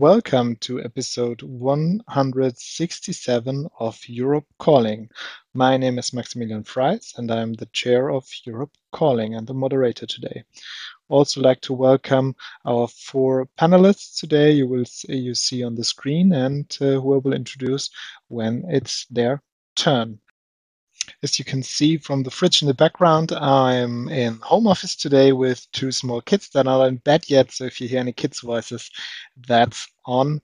Welcome to episode 167 of Europe Calling. My name is Maximilian Fries, and I'm the chair of Europe Calling and the moderator today. Also, like to welcome our four panelists today. You will see, you see on the screen, and uh, who I will introduce when it's their turn. As you can see from the fridge in the background, I'm in home office today with two small kids that are in bed yet. So if you hear any kids' voices, that's on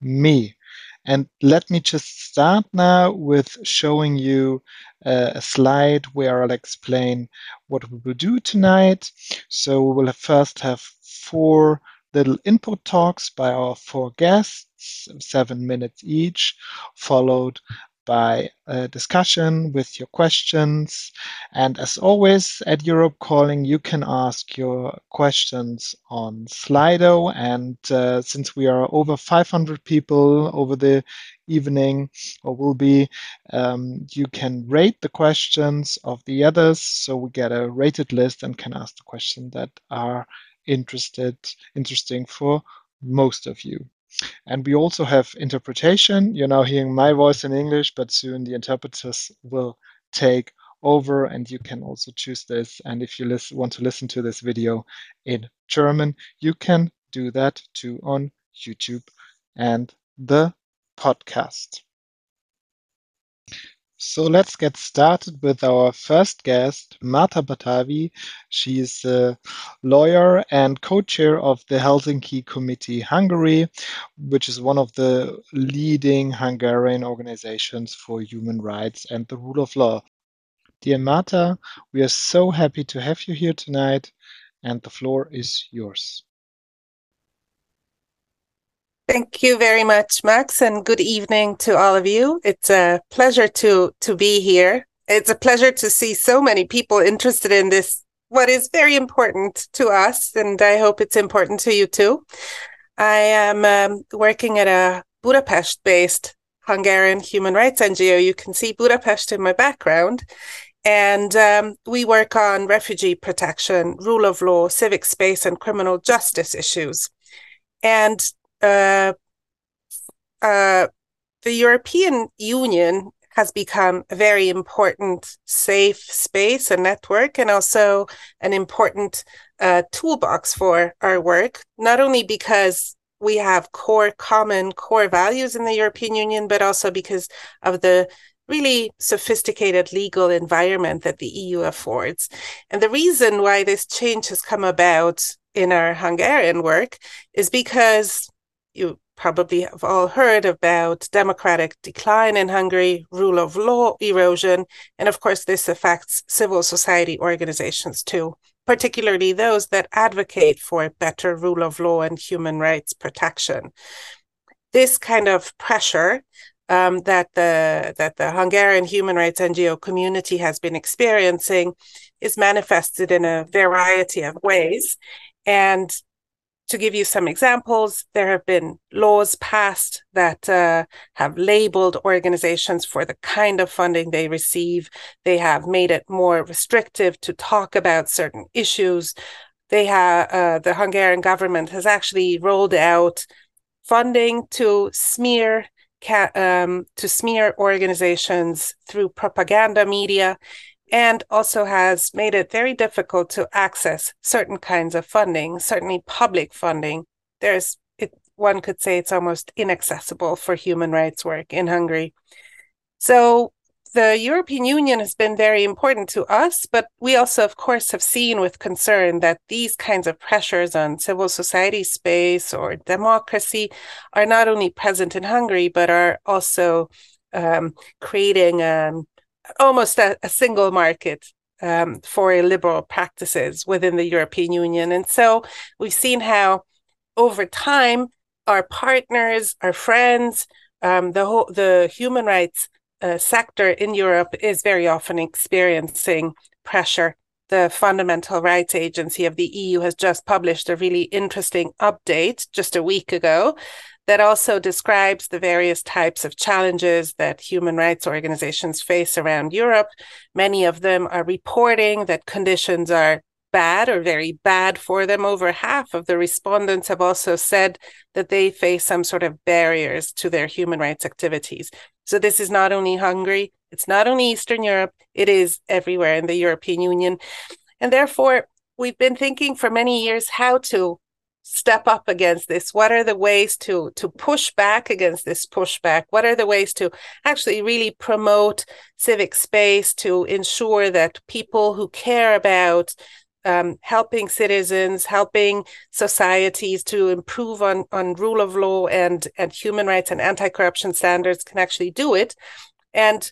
me. And let me just start now with showing you uh, a slide where I'll explain what we will do tonight. So we will first have four little input talks by our four guests, seven minutes each, followed by a discussion with your questions. And as always at Europe Calling, you can ask your questions on Slido. And uh, since we are over 500 people over the evening or will be, um, you can rate the questions of the others. So we get a rated list and can ask the questions that are interested, interesting for most of you. And we also have interpretation. You're now hearing my voice in English, but soon the interpreters will take over and you can also choose this. And if you want to listen to this video in German, you can do that too on YouTube and the podcast. So let's get started with our first guest, Marta Pardavi. She is a lawyer and co-chair of the Helsinki Committee Hungary, which is one of the leading Hungarian organizations for human rights and the rule of law. Dear Marta, we are so happy to have you here tonight, and the floor is yours. Thank you very much, Max, and good evening to all of you. It's a pleasure to to be here. It's a pleasure to see so many people interested in this, what is very important to us, and I hope it's important to you too. I am um, working at a Budapest-based Hungarian human rights NGO. You can see Budapest in my background. And um, we work on refugee protection, rule of law, civic space, and criminal justice issues. And uh, uh, the European Union has become a very important safe space and network, and also an important uh, toolbox for our work, not only because we have core common core values in the European Union, but also because of the really sophisticated legal environment that the EU affords. And the reason why this change has come about in our Hungarian work is because you probably have all heard about democratic decline in Hungary, rule of law erosion, and of course, this affects civil society organizations too, particularly those that advocate for better rule of law and human rights protection. This kind of pressure um, that the that the Hungarian human rights NGO community has been experiencing is manifested in a variety of ways, and to give you some examples, there have been laws passed that uh, have labeled organizations for the kind of funding they receive. They have made it more restrictive to talk about certain issues. They have uh, the Hungarian government has actually rolled out funding to smear um, to smear organizations through propaganda media and also has made it very difficult to access certain kinds of funding, certainly public funding. There's it, one could say it's almost inaccessible for human rights work in Hungary. So the European Union has been very important to us, but we also, of course, have seen with concern that these kinds of pressures on civil society space or democracy are not only present in Hungary, but are also um, creating um, almost a, a single market um, for liberal practices within the European Union. And so we've seen how over time, our partners, our friends, um, the whole, the human rights uh, sector in Europe is very often experiencing pressure. The Fundamental Rights Agency of the EU has just published a really interesting update just a week ago that also describes the various types of challenges that human rights organizations face around Europe. Many of them are reporting that conditions are bad or very bad for them. Over half of the respondents have also said that they face some sort of barriers to their human rights activities. So this is not only Hungary, it's not only Eastern Europe, it is everywhere in the European Union. And therefore, we've been thinking for many years how to step up against this what are the ways to to push back against this pushback what are the ways to actually really promote civic space to ensure that people who care about um, helping citizens, helping societies to improve on, on rule of law and, and human rights and anti-corruption standards can actually do it. And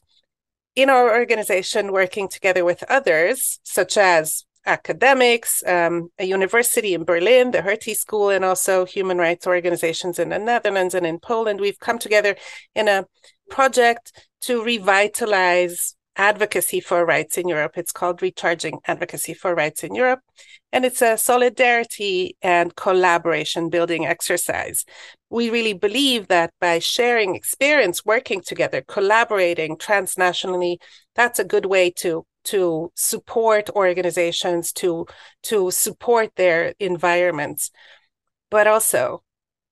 in our organization, working together with others, such as academics, um, a university in Berlin, the Hertie School, and also human rights organizations in the Netherlands and in Poland, we've come together in a project to revitalize advocacy for rights in Europe. It's called Recharging Advocacy for Rights in Europe. And it's a solidarity and collaboration building exercise. We really believe that by sharing experience, working together, collaborating transnationally, that's a good way to to support organizations to to support their environments but also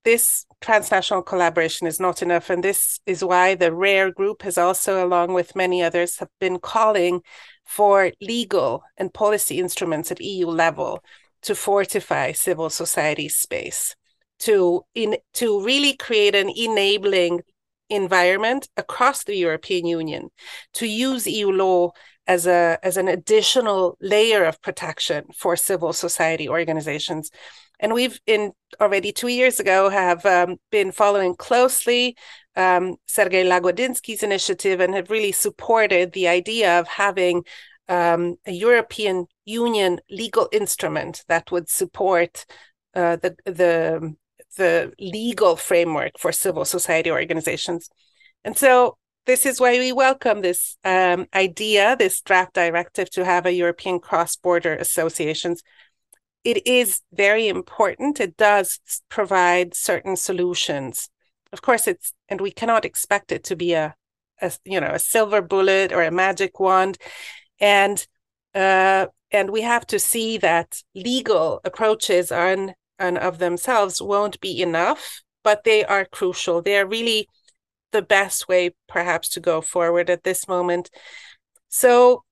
this transnational collaboration is not enough. And this is why the RARE group has also, along with many others, have been calling for legal and policy instruments at EU level to fortify civil society space, to in to really create an enabling environment across the European Union, to use EU law as a as an additional layer of protection for civil society organizations and we've in already two years ago have um, been following closely um, Sergey Lagodinsky's initiative and have really supported the idea of having um, a European Union legal instrument that would support uh, the the the legal framework for civil society organizations. And so this is why we welcome this um, idea, this draft directive to have a European cross-border associations it is very important. It does provide certain solutions. Of course, it's and we cannot expect it to be a, a you know a silver bullet or a magic wand, and uh, and we have to see that legal approaches on and of themselves won't be enough, but they are crucial. They are really the best way, perhaps, to go forward at this moment. So,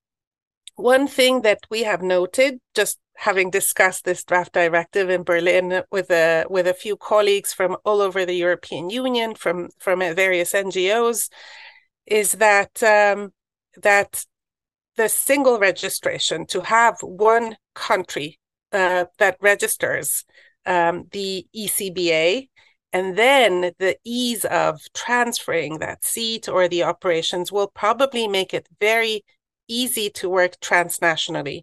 one thing that we have noted, just having discussed this draft directive in Berlin with a with a few colleagues from all over the European Union, from from various NGOs, is that um, that the single registration to have one country uh, that registers um, the ECBA and then the ease of transferring that seat or the operations will probably make it very easy to work transnationally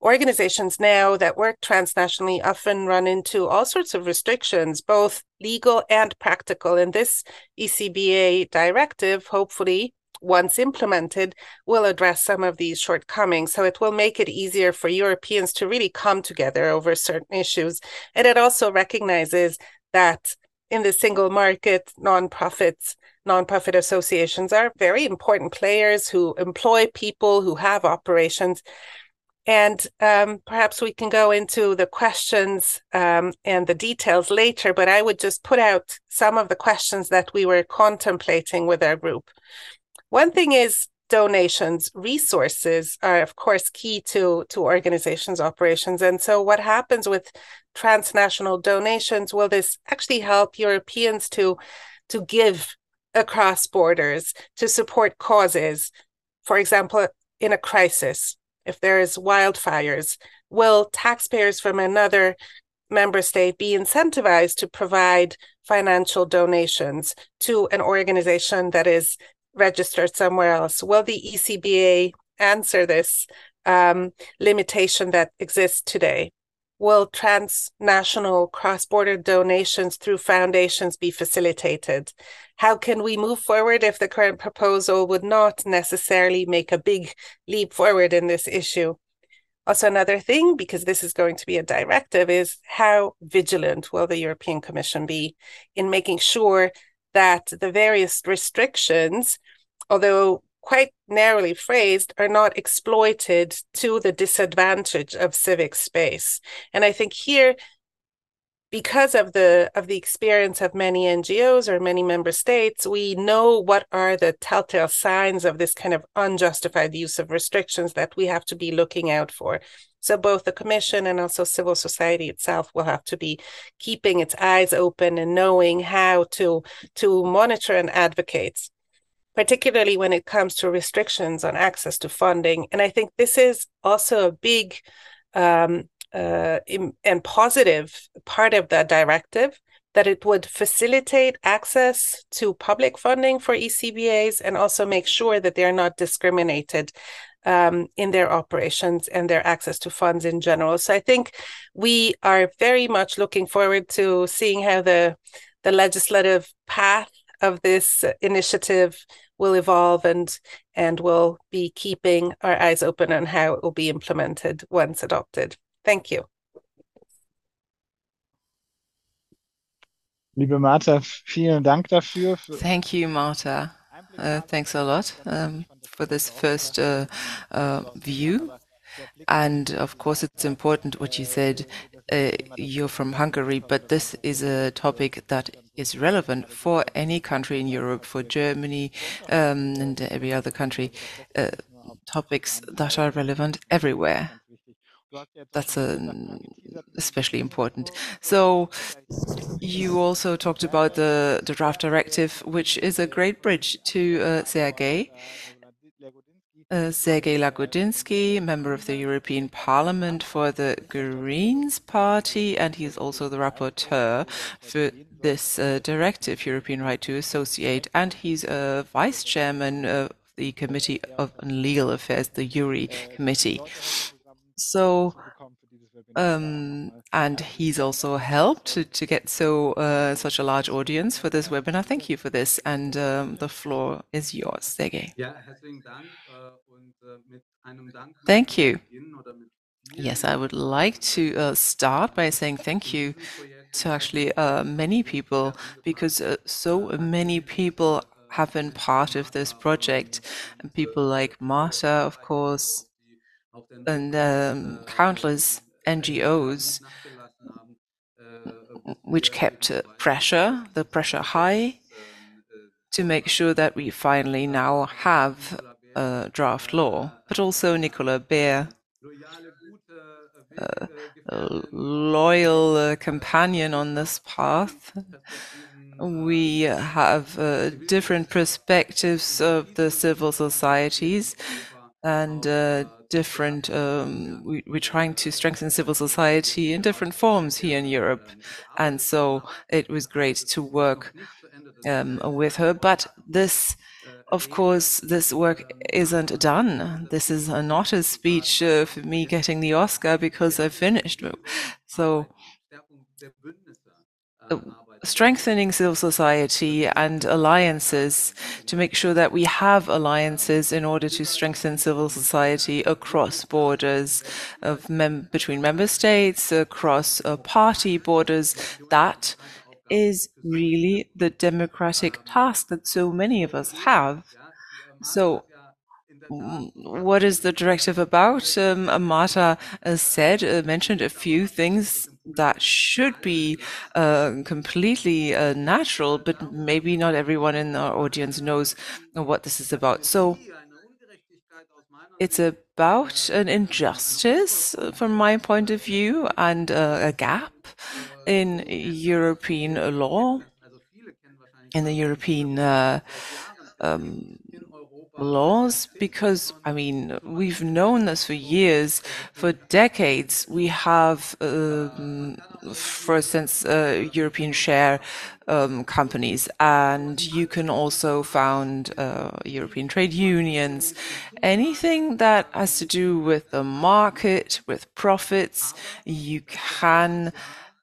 organizations now that work transnationally often run into all sorts of restrictions, both legal and practical. And this ECBA directive, hopefully, once implemented, will address some of these shortcomings. So it will make it easier for Europeans to really come together over certain issues. And it also recognizes that in the single market, nonprofits, nonprofit associations are very important players who employ people who have operations and um, perhaps we can go into the questions um, and the details later, but I would just put out some of the questions that we were contemplating with our group. One thing is donations resources are of course key to to organizations operations. And so what happens with transnational donations? Will this actually help europeans to to give across borders to support causes? For example in a crisis if there's wildfires, will taxpayers from another member state be incentivized to provide financial donations to an organization that is registered somewhere else? Will the ECBA answer this um, limitation that exists today? Will transnational cross border donations through foundations be facilitated? How can we move forward if the current proposal would not necessarily make a big leap forward in this issue? Also, another thing, because this is going to be a directive, is how vigilant will the European Commission be in making sure that the various restrictions, although quite narrowly phrased, are not exploited to the disadvantage of civic space. And I think here, because of the of the experience of many NGOs or many member states, we know what are the telltale signs of this kind of unjustified use of restrictions that we have to be looking out for. So both the commission and also civil society itself will have to be keeping its eyes open and knowing how to to monitor and advocate, particularly when it comes to restrictions on access to funding. And I think this is also a big um, uh, and positive part of the directive that it would facilitate access to public funding for ECBAs and also make sure that they're not discriminated um, in their operations and their access to funds in general. So I think we are very much looking forward to seeing how the the legislative path of this initiative will evolve and and we'll be keeping our eyes open on how it will be implemented once adopted. Thank you. Liebe Marta, vielen Dank dafür. Thank you, Marta. Uh, thanks a lot um, for this first uh, uh, view. And of course, it's important what you said. Uh, you're from Hungary, but this is a topic that is relevant for any country in Europe, for Germany um, and every other country. Uh, topics that are relevant everywhere. That's a, especially important. So you also talked about the, the draft directive, which is a great bridge to uh, Sergey. Uh, Sergey Lagodinsky, member of the European Parliament for the Greens Party, and he's also the rapporteur for this uh, directive, European Right to Associate, and he's a vice chairman of the Committee of Legal Affairs, the JURI Committee. So, um, and he's also helped to, to get so uh, such a large audience for this webinar. Thank you. for this, and um, the floor is yours, Sergey. Thank you. Yes, I would like to uh, start by saying thank you to actually uh, many people because uh, so many people have been part of this project, and people like Marta, of course, and um, countless NGOs which kept pressure, the pressure high, to make sure that we finally now have a draft law. But also Nicola Beer, uh, a loyal uh, companion on this path. We have uh, different perspectives of the civil societies and uh, different. Um, we, are trying to strengthen civil society in different forms here in Europe, and so it was great to work um, with her. But this, of course, this work isn't done. This is not a speech uh, for me getting the Oscar because I finished. So. Uh, strengthening civil society and alliances to make sure that we have alliances in order to strengthen civil society across borders of mem between member states, across uh, party borders. That is really the democratic task that so many of us have. So what is the directive about? Um, Marta said, uh, mentioned a few things that should be uh, completely uh, natural, but maybe not everyone in our audience knows what this is about. So it's about an injustice uh, from my point of view and uh, a gap in European law, in the European um, laws because I mean we've known this for years, for decades. We have, um, for instance, uh, European share um, companies, and you can also found uh, European trade unions. Anything that has to do with the market, with profits, you can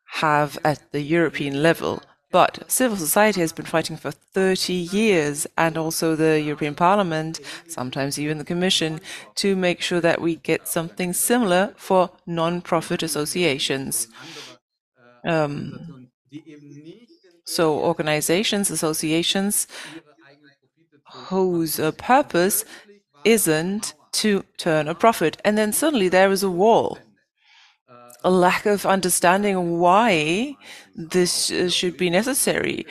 have at the European level. But civil society has been fighting for 30 years, and also the European Parliament, sometimes even the Commission, to make sure that we get something similar for non profit associations. Um, so, organizations, associations whose uh, purpose isn't to turn a profit. And then suddenly there is a wall, a lack of understanding why this uh, should be necessary.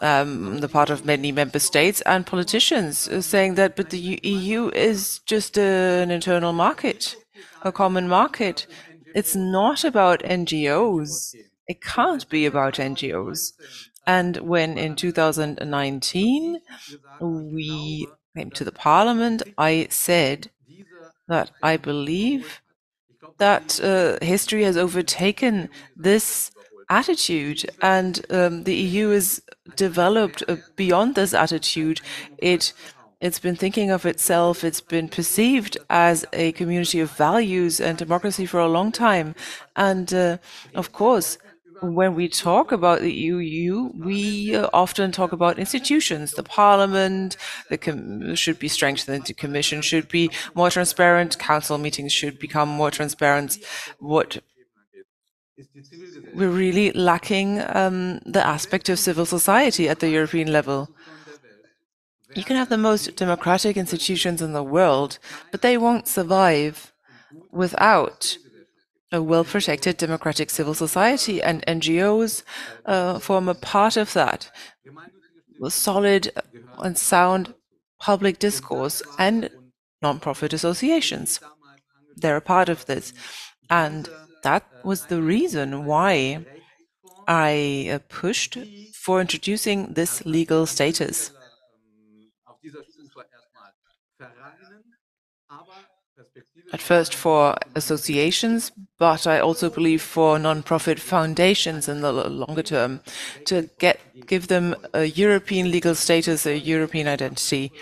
Um, the part of many member states and politicians saying that, but the EU is just an internal market, a common market. It's not about NGOs. It can't be about NGOs. And when in 2019 we came to the parliament, I said that I believe that uh, history has overtaken this attitude and um, the EU has developed uh, beyond this attitude. It it's been thinking of itself, it's been perceived as a community of values and democracy for a long time. And uh, of course, when we talk about the EU, we uh, often talk about institutions. The Parliament the should be strengthened. The Commission should be more transparent. Council meetings should become more transparent. What we're really lacking um, the aspect of civil society at the European level. You can have the most democratic institutions in the world, but they won't survive without a well protected democratic civil society, and NGOs uh, form a part of that. Solid and sound public discourse and non-profit associations. They're a part of this. And that was the reason why I uh, pushed for introducing this legal status. At first for associations, but I also believe for non-profit foundations in the longer term to get give them a European legal status, a European identity.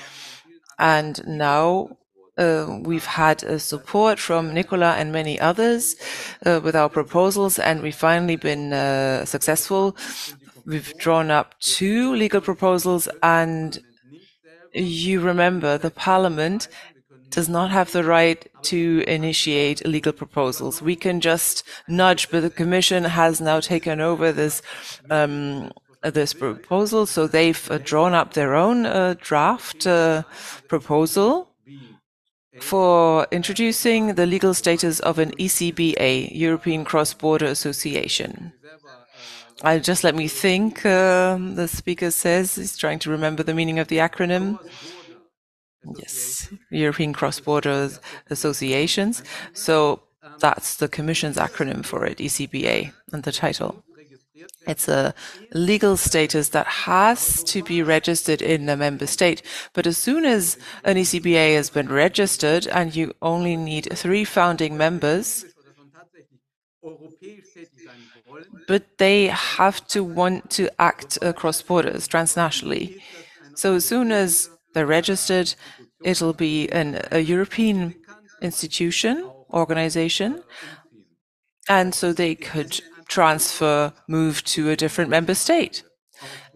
And now uh, we've had uh, support from Nicola and many others uh, with our proposals, and we've finally been uh, successful. We've drawn up two legal proposals, and you remember the Parliament does not have the right to initiate legal proposals. We can just nudge, but the Commission has now taken over this um, this proposal, so they've uh, drawn up their own uh, draft uh, proposal for introducing the legal status of an ECBA, European Cross-Border Association. I just let me think. Um, the speaker says he's trying to remember the meaning of the acronym. Yes, European Cross-Border Associations. So that's the Commission's acronym for it, ECBA, and the title. It's a legal status that has to be registered in a member state. But as soon as an ECBA has been registered and you only need three founding members, but they have to want to act across borders transnationally. So as soon as they're registered. It'll be an, a European institution, organization, and so they could transfer, move to a different member state.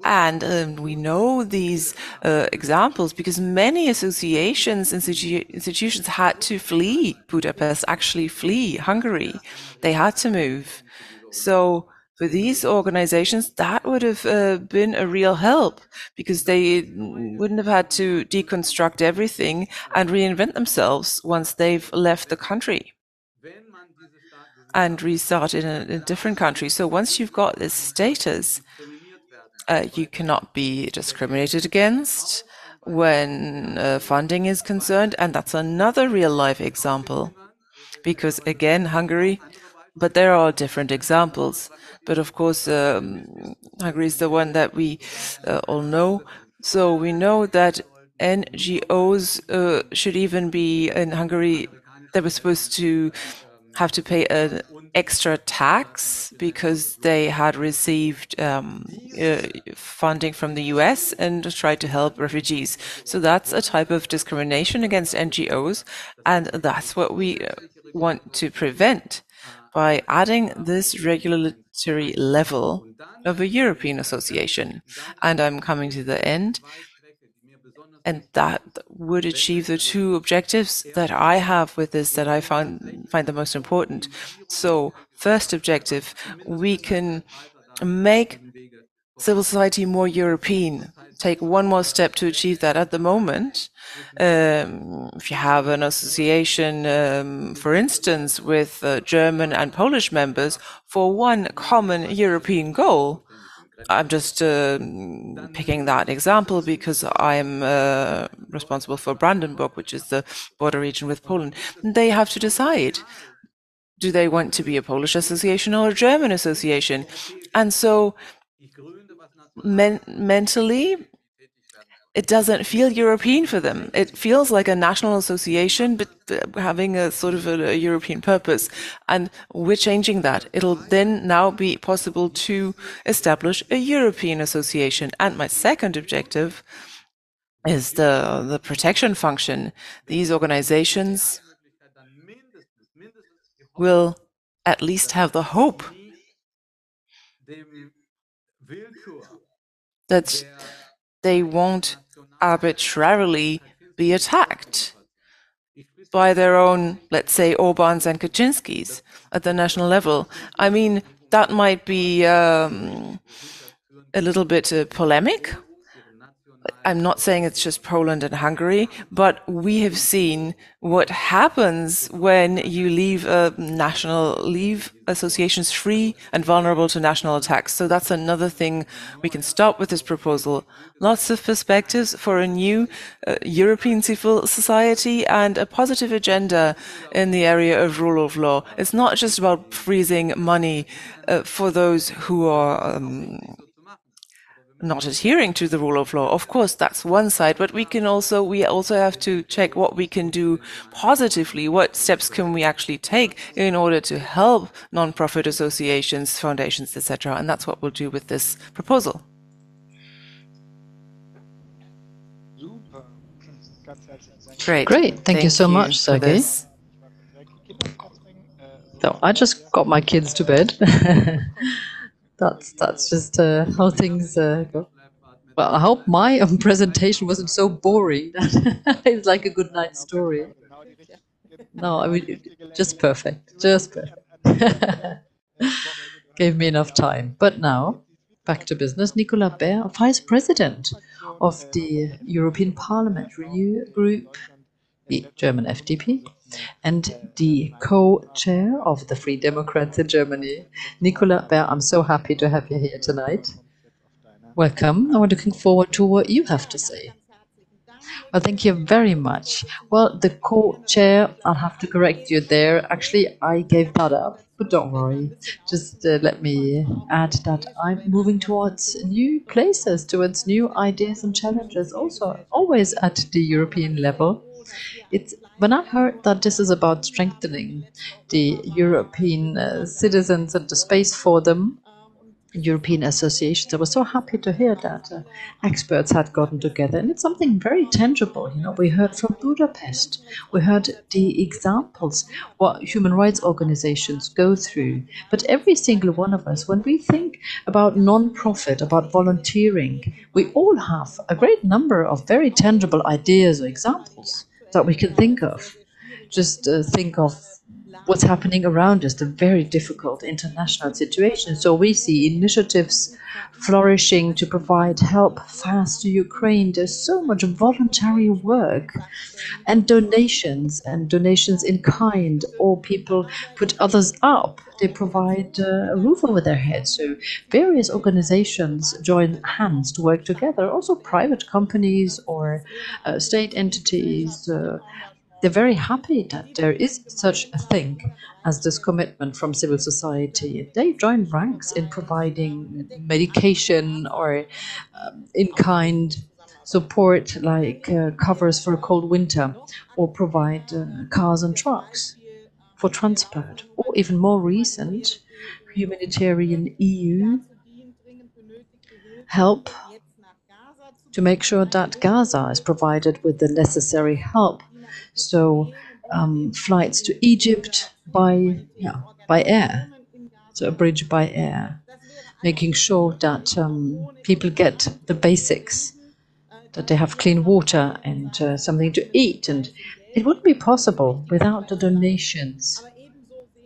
And um, we know these uh, examples because many associations, institu institutions had to flee Budapest, actually flee Hungary. They had to move. So for these organizations, that would have uh, been a real help because they wouldn't have had to deconstruct everything and reinvent themselves once they've left the country and restart in a, a different country. So once you've got this status, uh, you cannot be discriminated against when uh, funding is concerned. And that's another real life example because again, Hungary, but there are different examples. But of course, um, Hungary is the one that we uh, all know. So we know that NGOs uh, should even be in Hungary. They were supposed to have to pay an extra tax because they had received um, uh, funding from the US and tried to help refugees. So that's a type of discrimination against NGOs, and that's what we uh, want to prevent by adding this regulatory level of a European association. And I'm coming to the end. And that would achieve the two objectives that I have with this that I find find the most important. So, first objective, we can make civil society more European, take one more step to achieve that. At the moment, um, if you have an association, um, for instance, with uh, German and Polish members for one common European goal, I'm just uh, picking that example because I'm uh, responsible for Brandenburg, which is the border region with Poland. They have to decide do they want to be a Polish association or a German association? And so men mentally, it doesn't feel European for them. It feels like a national association, but uh, having a sort of a, a, European purpose. And we're changing that. It'll then now be possible to establish a European association. And my second objective is the, the protection function. These organizations will at least have the hope that they won't arbitrarily be attacked by their own, let's say, Orbans and Kaczynskis at the national level. I mean, that might be um, a little bit uh, polemic, I'm not saying it's just Poland and Hungary, but we have seen what happens when you leave a national leave associations free and vulnerable to national attacks. So that's another thing we can stop with this proposal. Lots of perspectives for a new uh, European civil society and a positive agenda in the area of rule of law. It's not just about freezing money uh, for those who are um, not adhering to the rule of law. Of course, that's one side, but we can also, we also have to check what we can do positively. What steps can we actually take in order to help non-profit associations, foundations, etc. And that's what we'll do with this proposal. Great. Great. Thank, Thank you so you much, Sergey. So I just got my kids to bed. that's that's just uh, how things uh, go. Well, I hope my um, presentation wasn't so boring. it's like a good night story. No, I mean, just perfect, just perfect. Gave me enough time. But now, back to business. Nicolas Beer, Vice President of the European Parliament Renew Group, the German FDP, and the co-chair of the Free Democrats in Germany, Nicola Beer. I'm so happy to have you here tonight. Welcome. I'm looking forward to what you have to say. Well, thank you very much. Well, the co-chair, I'll have to correct you there. Actually, I gave that up, but don't worry. Just uh, let me add that I'm moving towards new places, towards new ideas and challenges, also always at the European level. It's when I heard that this is about strengthening the European uh, citizens and the space for them, European associations, I was so happy to hear that uh, experts had gotten together. And it's something very tangible. You know, we heard from Budapest, we heard the examples what human rights organizations go through. But every single one of us, when we think about non-profit, about volunteering, we all have a great number of very tangible ideas or examples that we can think of. Just uh, think of what's happening around us, the very difficult international situation. So we see initiatives flourishing to provide help fast to Ukraine. There's so much voluntary work and donations and donations in kind, or people put others up. They provide a roof over their heads. So various organizations join hands to work together. Also private companies or uh, state entities. Uh, they're very happy that there is such a thing as this commitment from civil society. They join ranks in providing medication or um, in kind support like uh, covers for a cold winter or provide uh, cars and trucks for transport or even more recent humanitarian EU help to make sure that Gaza is provided with the necessary help so um, flights to Egypt by yeah, by air, so a bridge by air, making sure that um, people get the basics, that they have clean water and uh, something to eat, and it wouldn't be possible without the donations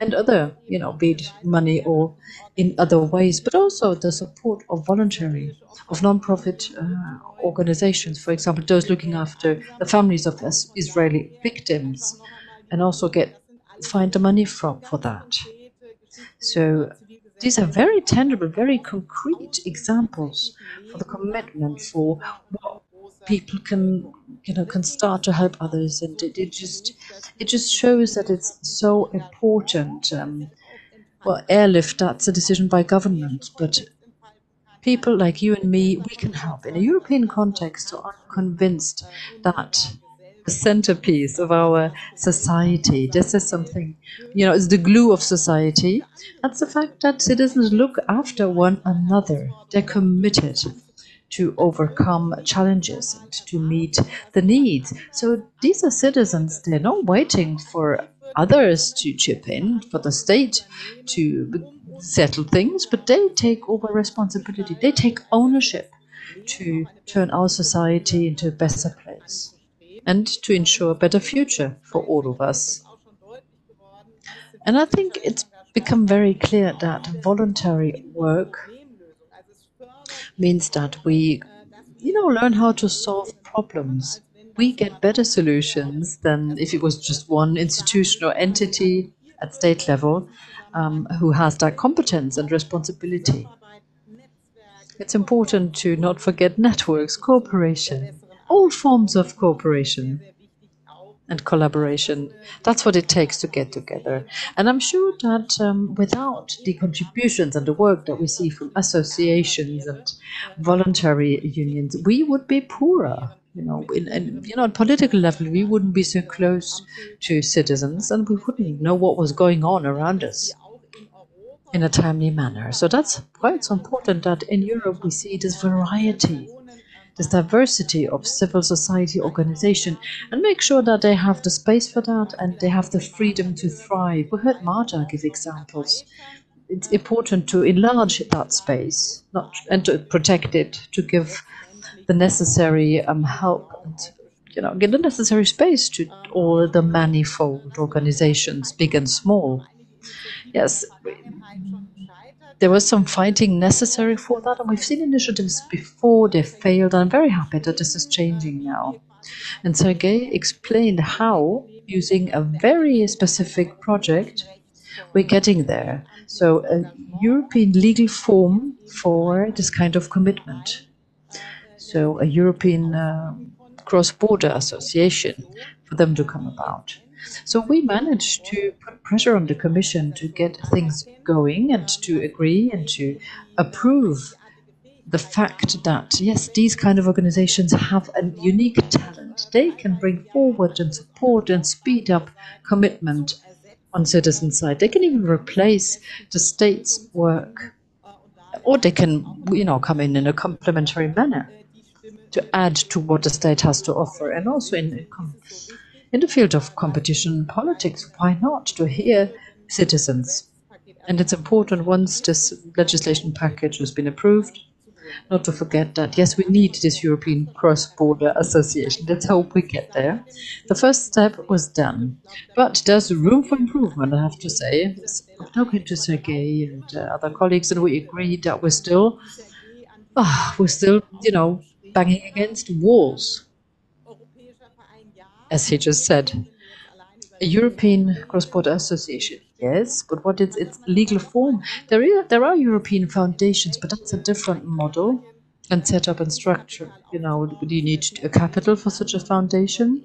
and other, you know, be it money or in other ways, but also the support of voluntary, of non-profit uh, organizations, for example, those looking after the families of Israeli victims, and also get find the money from for that. So these are very tangible, very concrete examples for the commitment for what people can you know can start to help others and it, it just it just shows that it's so important um, well airlift that's a decision by government but people like you and me we can help. In a european context so i'm convinced that the centerpiece of our society this is something you know it's the glue of society. That's the fact that citizens look after one another. They're committed to overcome challenges and to meet the needs. So these are citizens, they're not waiting for others to chip in, for the state to settle things, but they take over responsibility, they take ownership to turn our society into a better place and to ensure a better future for all of us. And I think it's become very clear that voluntary work means that we, you know, learn how to solve problems. We get better solutions than if it was just one institution or entity at state level um, who has that competence and responsibility. It's important to not forget networks, cooperation, all forms of cooperation and collaboration. That's what it takes to get together. And I'm sure that um, without the contributions and the work that we see from associations and voluntary unions, we would be poorer. You know, in, in you know, at political level, we wouldn't be so close to citizens, and we wouldn't know what was going on around us in a timely manner. So that's why it's important that in Europe we see this variety this diversity of civil society organization and make sure that they have the space for that and they have the freedom to thrive. We heard Marta give examples. It's important to enlarge that space not, and to protect it, to give the necessary um, help and you know, get the necessary space to all the manifold organizations, big and small. Yes, there was some fighting necessary for that, and we've seen initiatives before they failed. I'm very happy that this is changing now. And Sergey explained how, using a very specific project, we're getting there. So, a European legal form for this kind of commitment. So, a European uh, cross border association for them to come about. So we managed to put pressure on the Commission to get things going and to agree and to approve the fact that, yes, these kind of organizations have a unique talent. They can bring forward and support and speed up commitment on citizen side. They can even replace the state's work, or they can, you know, come in in a complementary manner to add to what the state has to offer, and also in in the field of competition politics, why not to hear citizens? And it's important once this legislation package has been approved, not to forget that yes, we need this European cross-border association. Let's hope we get there. The first step was done, but there's room for improvement. I have to say. I'm talking to Sergey and uh, other colleagues, and we agreed that we're still, uh, we're still, you know, banging against walls as he just said. A European cross-border association, yes, but what is its legal form? There, is, there are European foundations, but that's a different model and setup and structure. You know, do you need a capital for such a foundation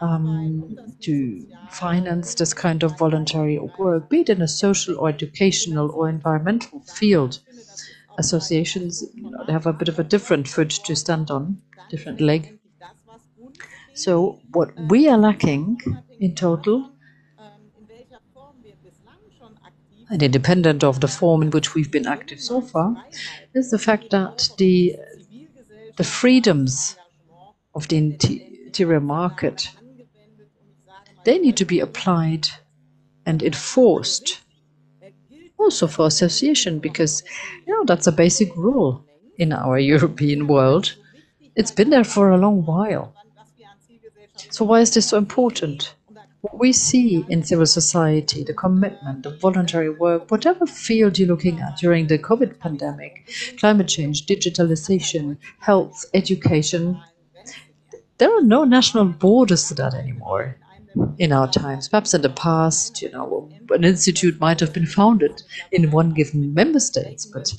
um, to finance this kind of voluntary work, be it in a social or educational or environmental field? Associations, you know, they have a bit of a different foot to stand on, different leg. So what we are lacking in total, and independent of the form in which we've been active so far, is the fact that the the freedoms of the interior market they need to be applied and enforced also for association because you know that's a basic rule in our European world. It's been there for a long while. So why is this so important? what we see in civil society, the commitment, the voluntary work, whatever field you're looking at during the COVID pandemic, climate change, digitalization, health, education, there are no national borders to that anymore in our times. Perhaps in the past, you know, an institute might have been founded in one given member state, but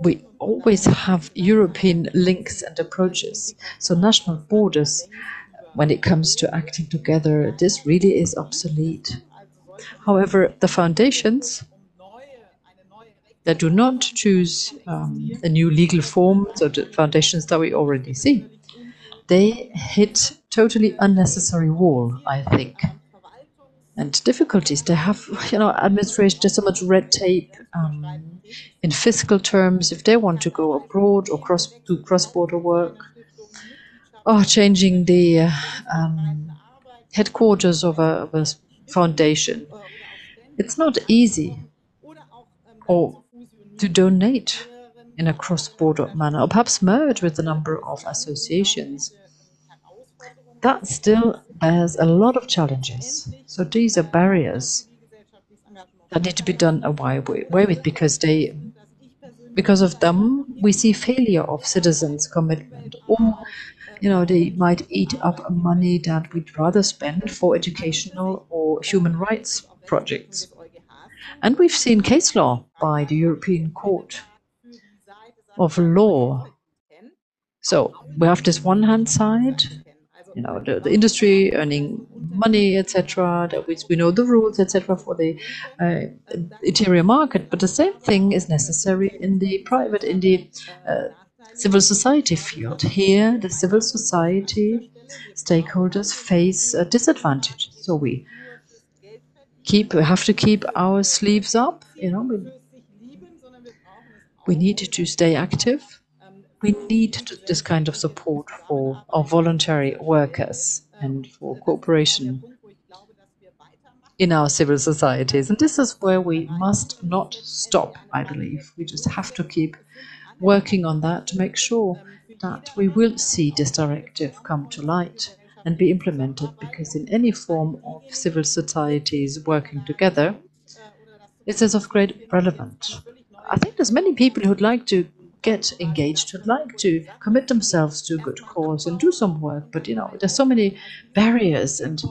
we always have European links and approaches. So national borders when it comes to acting together, this really is obsolete. However, the foundations that do not choose um, a new legal form, so the foundations that we already see, they hit totally unnecessary wall, I think. And difficulties they have, you know, administration. There's so much red tape um, in fiscal terms. If they want to go abroad or cross do cross-border work, oh, changing the um, headquarters of a, of a foundation. It's not easy. Or to donate in a cross-border manner, or perhaps merge with a number of associations. That still bears a lot of challenges. So these are barriers that need to be done away with because they because of them we see failure of citizens commitment or you know, they might eat up money that we'd rather spend for educational or human rights projects. And we've seen case law by the European Court of Law. So we have this one hand side, you know, the, the industry earning money, etc. That we, we know the rules, etc. for the uh, interior market. But the same thing is necessary in the private, in the uh, civil society field. Here, the civil society stakeholders face a disadvantage. So we keep we have to keep our sleeves up. You know, we, we need to stay active. We need this kind of support for our voluntary workers and for cooperation in our civil societies. And this is where we must not stop, I believe. We just have to keep working on that to make sure that we will see this directive come to light and be implemented because in any form of civil societies working together, it is of great relevance. I think there's many people who'd like to get engaged, who'd like to commit themselves to a good cause and do some work, but you know, there's so many barriers and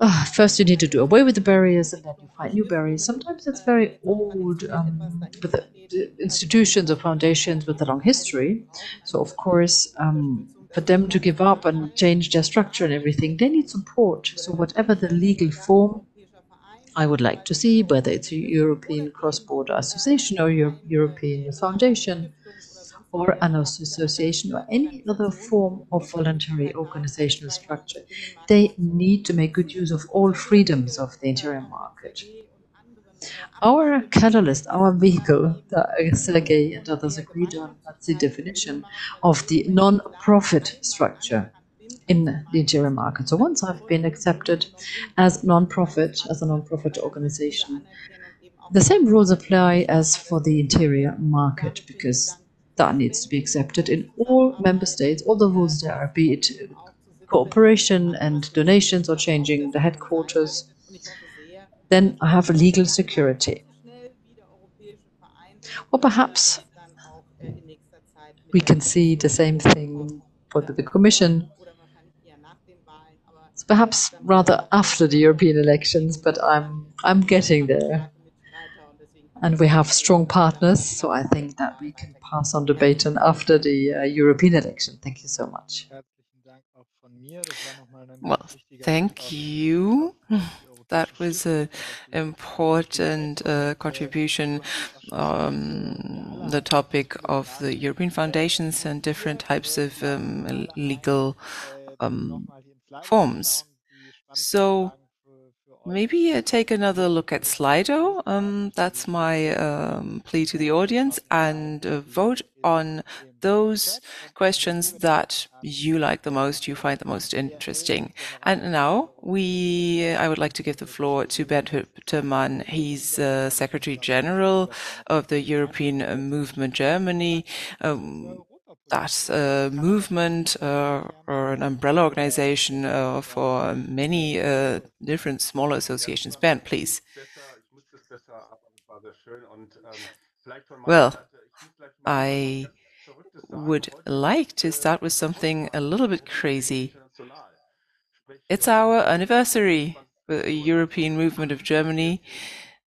uh, first you need to do away with the barriers and then you find new barriers. Sometimes it's very old um, with the institutions or foundations with a long history. So of course, um, for them to give up and change their structure and everything, they need support. So whatever the legal form I would like to see, whether it's a European cross-border association or your European foundation, or an association or any other form of voluntary organizational structure. They need to make good use of all freedoms of the interior market. Our catalyst, our vehicle, that Sergey and others agreed on, that's the definition of the non-profit structure in the interior market. So once I've been accepted as non-profit, as a non-profit organization, the same rules apply as for the interior market because that needs to be accepted in all member states, all the rules there be it cooperation and donations or changing the headquarters, then I have legal security. Or perhaps we can see the same thing for the Commission. Perhaps rather after the European elections, but I'm I'm getting there and we have strong partners. So I think that we can pass on the baton after the uh, European election. Thank you so much. Well, thank you. That was an important uh, contribution on um, the topic of the European foundations and different types of um, legal um, forms. So Maybe uh, take another look at Slido. Um, that's my um, plea to the audience and uh, vote on those questions that you like the most, you find the most interesting. And now we, I would like to give the floor to Bernd Hüttemann. He's uh, Secretary General of the European Movement Germany. Um, that's a movement uh, or an umbrella organization uh, for many uh, different smaller associations. Bernd, please. Well, I would like to start with something a little bit crazy. It's our anniversary, the European Movement of Germany,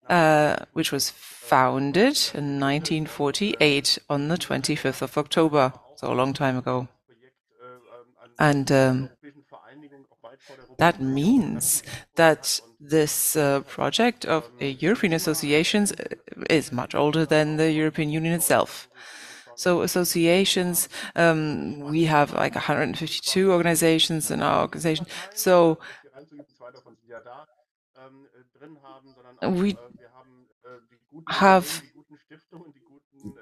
uh, which was founded in 1948 on the 25th of October, so a long time ago. And um, that means that this uh, project of European associations uh, is much older than the European Union itself. So associations, um, we have like 152 organizations in our organization. So we have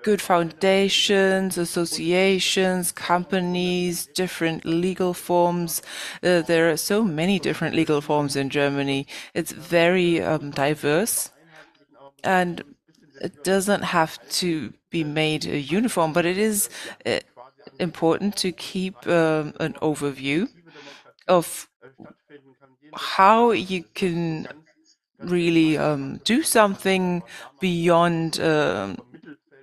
good foundations, associations, companies, different legal forms. Uh, there are so many different legal forms in Germany. It's very um, diverse and it doesn't have to be made uniform, but it is uh, important to keep um, an overview of how you can really um, do something beyond um,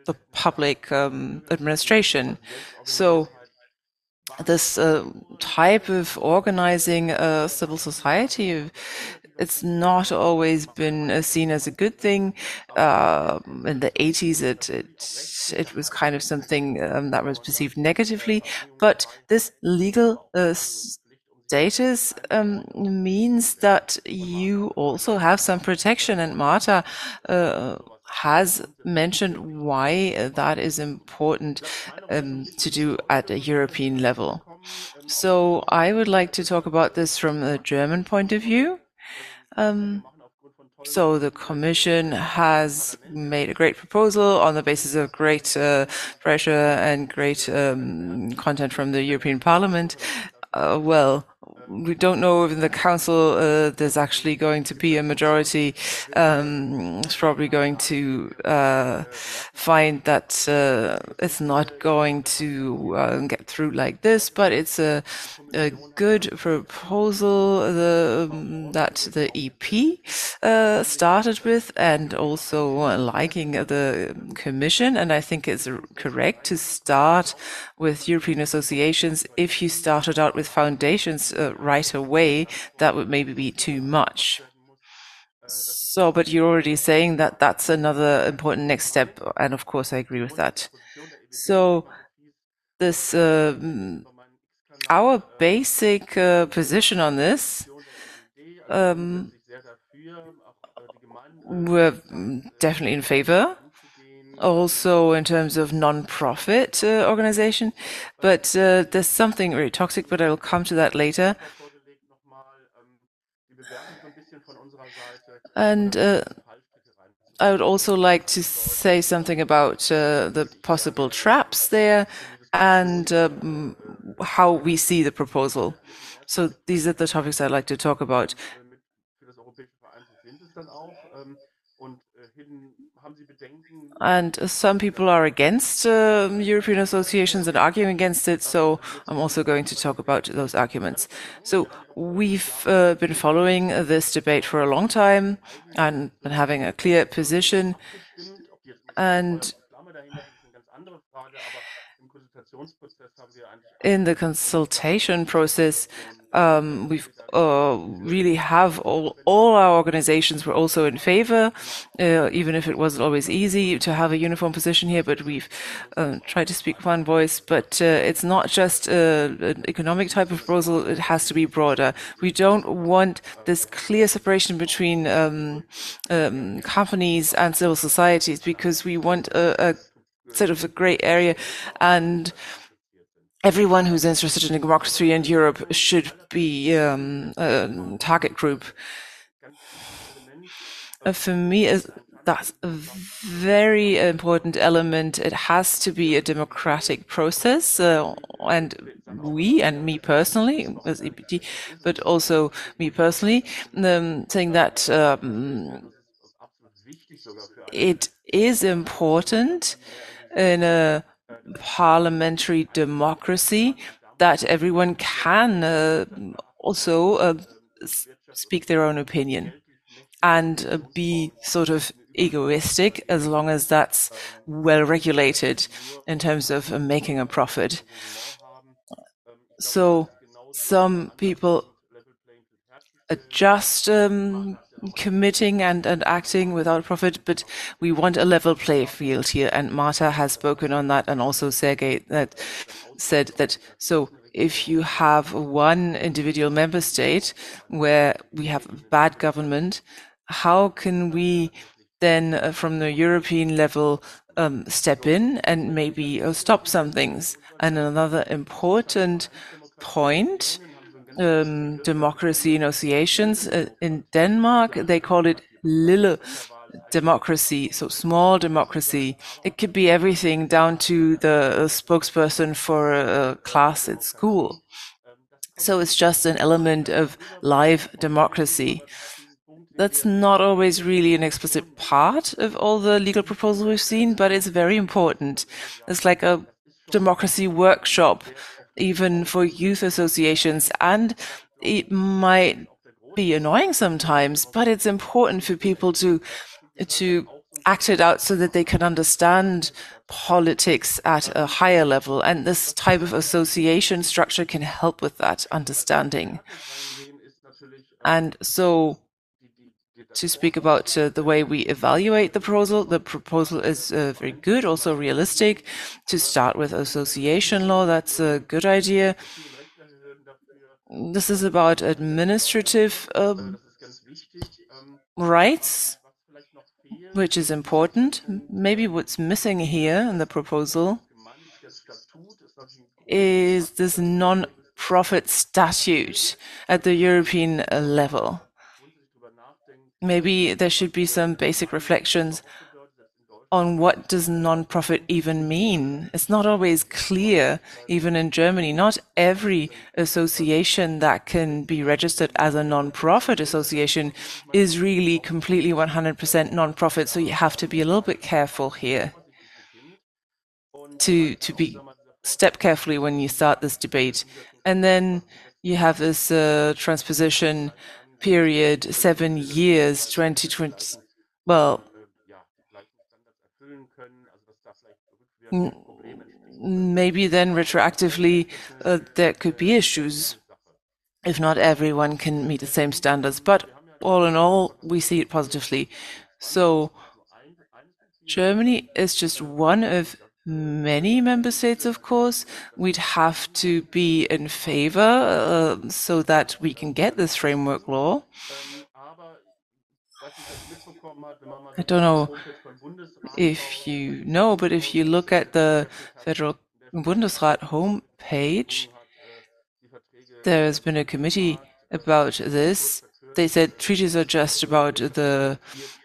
the public um, administration. So this uh, type of organizing uh, civil society it's not always been uh, seen as a good thing. Uh, in the 80s, it, it, it was kind of something um, that was perceived negatively. But this legal uh, status um, means that you also have some protection. And Marta uh, has mentioned why that is important um, to do at a European level. So I would like to talk about this from a German point of view. Um, so the Commission has made a great proposal on the basis of great uh, pressure and great um, content from the European Parliament. Uh, well, we don't know if in the council uh, there's actually going to be a majority. Um, it's probably going to uh, find that uh, it's not going to uh, get through like this, but it's a, a good proposal the, um, that the EP uh, started with, and also liking the Commission. And I think it's correct to start with European associations. If you started out with foundations uh, right away, that would maybe be too much. So, but you're already saying that that's another important next step, and of course, I agree with that. So, this uh, our basic uh, position on this. Um, we're definitely in favor also in terms of non-profit uh, organization but uh, there's something very toxic but i'll come to that later and uh, I would also like to say something about uh, the possible traps there and um, how we see the proposal. So these are the topics I'd like to talk about. And some people are against uh, European associations and arguing against it. So I'm also going to talk about those arguments. So we've uh, been following this debate for a long time and been having a clear position. And in the consultation process, we've uh, really have all, our organizations were also in favor, uh, even if it wasn't always easy to have a uniform position here, but we've uh, tried to speak one voice. But it's not just an economic type of proposal, it has to be broader. We don't want this clear separation between um, um, companies and civil societies because we want a, sort of a gray area and everyone who's interested in democracy and Europe should be um, a target group. Uh, for me, that's a very important element. It has to be a democratic process, uh, and we and me personally, as EBD, but also me personally, um, saying that um, it is important in a parliamentary democracy that everyone can uh, also uh, speak their own opinion and uh, be sort of egoistic as long as that's well regulated in terms of uh, making a profit. So some people adjust um, committing and, and acting without profit, but we want a level play field here. And Marta has spoken on that, and also Sergey that said that so if you have one individual member state where we have bad government, how can we then, uh, from the European level, um, step in and maybe uh, stop some things? And another important point um, democracy negotiations uh, in Denmark, they call it lille democracy, so small democracy. It could be everything down to the spokesperson for a class at school. So it's just an element of live democracy. That's not always really an explicit part of all the legal proposals we've seen, but it's very important. It's like a democracy workshop even for youth associations. And it might be annoying sometimes, but it's important for people to to act it out so that they can understand politics at a higher level. And this type of association structure can help with that understanding. And so to speak about uh, the way we evaluate the proposal. The proposal is uh, very good, also realistic. To start with association law, that's a good idea. This is about administrative um, rights, which is important. Maybe what's missing here in the proposal is this non-profit statute at the European level maybe there should be some basic reflections on what does non-profit even mean. It's not always clear, even in Germany. Not every association that can be registered as a non-profit association is really completely 100% non-profit. So you have to be a little bit careful here to to be step carefully when you start this debate. And then you have this uh, transposition period, seven years, 2020, well, maybe then retroactively uh, there could be issues if not everyone can meet the same standards. But all in all, we see it positively. So Germany is just one of many member states, of course, we'd have to be in favor uh, so that we can get this framework law. I don't know if you know, but if you look at the Federal Bundesrat homepage, there has been a committee about this. They said treaties are just about the,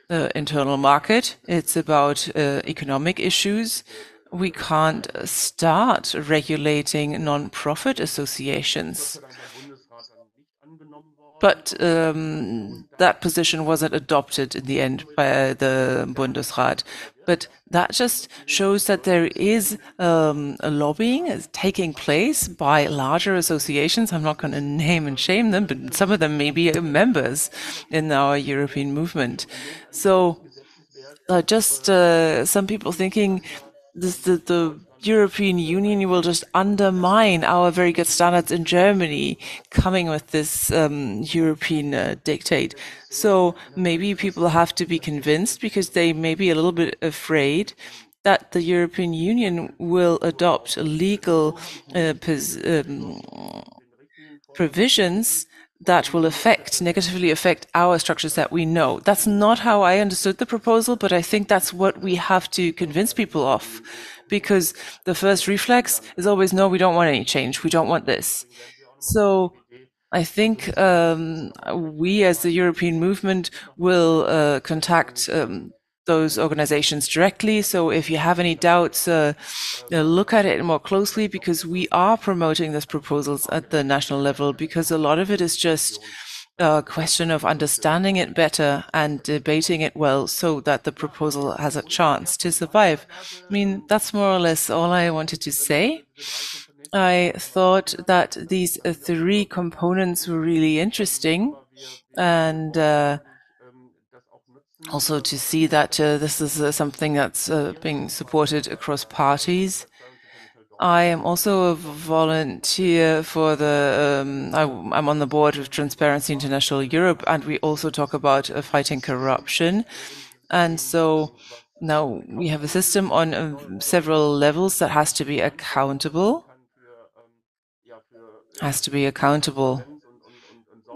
the internal market. It's about uh, economic issues we can't start regulating non-profit associations. But um, that position wasn't adopted in the end by the Bundesrat. But that just shows that there is um, a lobbying taking place by larger associations. I'm not going to name and shame them, but some of them may be members in our European movement. So uh, just uh, some people thinking this, the, the European Union will just undermine our very good standards in Germany coming with this um, European uh, dictate. So maybe people have to be convinced because they may be a little bit afraid that the European Union will adopt legal uh, um, provisions that will affect negatively affect our structures that we know. That's not how I understood the proposal, but I think that's what we have to convince people of because the first reflex is always no, we don't want any change. We don't want this. So I think um, we as the European movement will uh, contact um, those organizations directly. So if you have any doubts, uh, uh, look at it more closely because we are promoting these proposals at the national level because a lot of it is just a question of understanding it better and debating it well so that the proposal has a chance to survive. I mean, that's more or less all I wanted to say. I thought that these three components were really interesting and uh, also to see that uh, this is uh, something that's uh, being supported across parties. I am also a volunteer for the, um, I, am on the board of Transparency International Europe, and we also talk about uh, fighting corruption. And so now we have a system on uh, several levels that has to be accountable, has to be accountable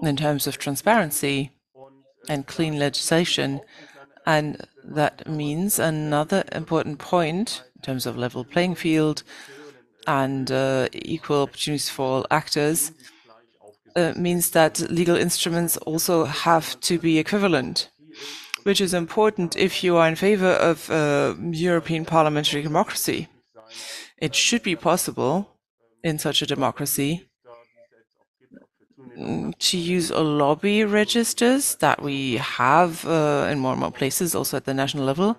in terms of transparency and clean legislation. And that means another important point in terms of level playing field and uh, equal opportunities for all actors uh, means that legal instruments also have to be equivalent, which is important if you are in favor of uh, European parliamentary democracy. It should be possible in such a democracy to use a lobby registers that we have uh, in more and more places, also at the national level,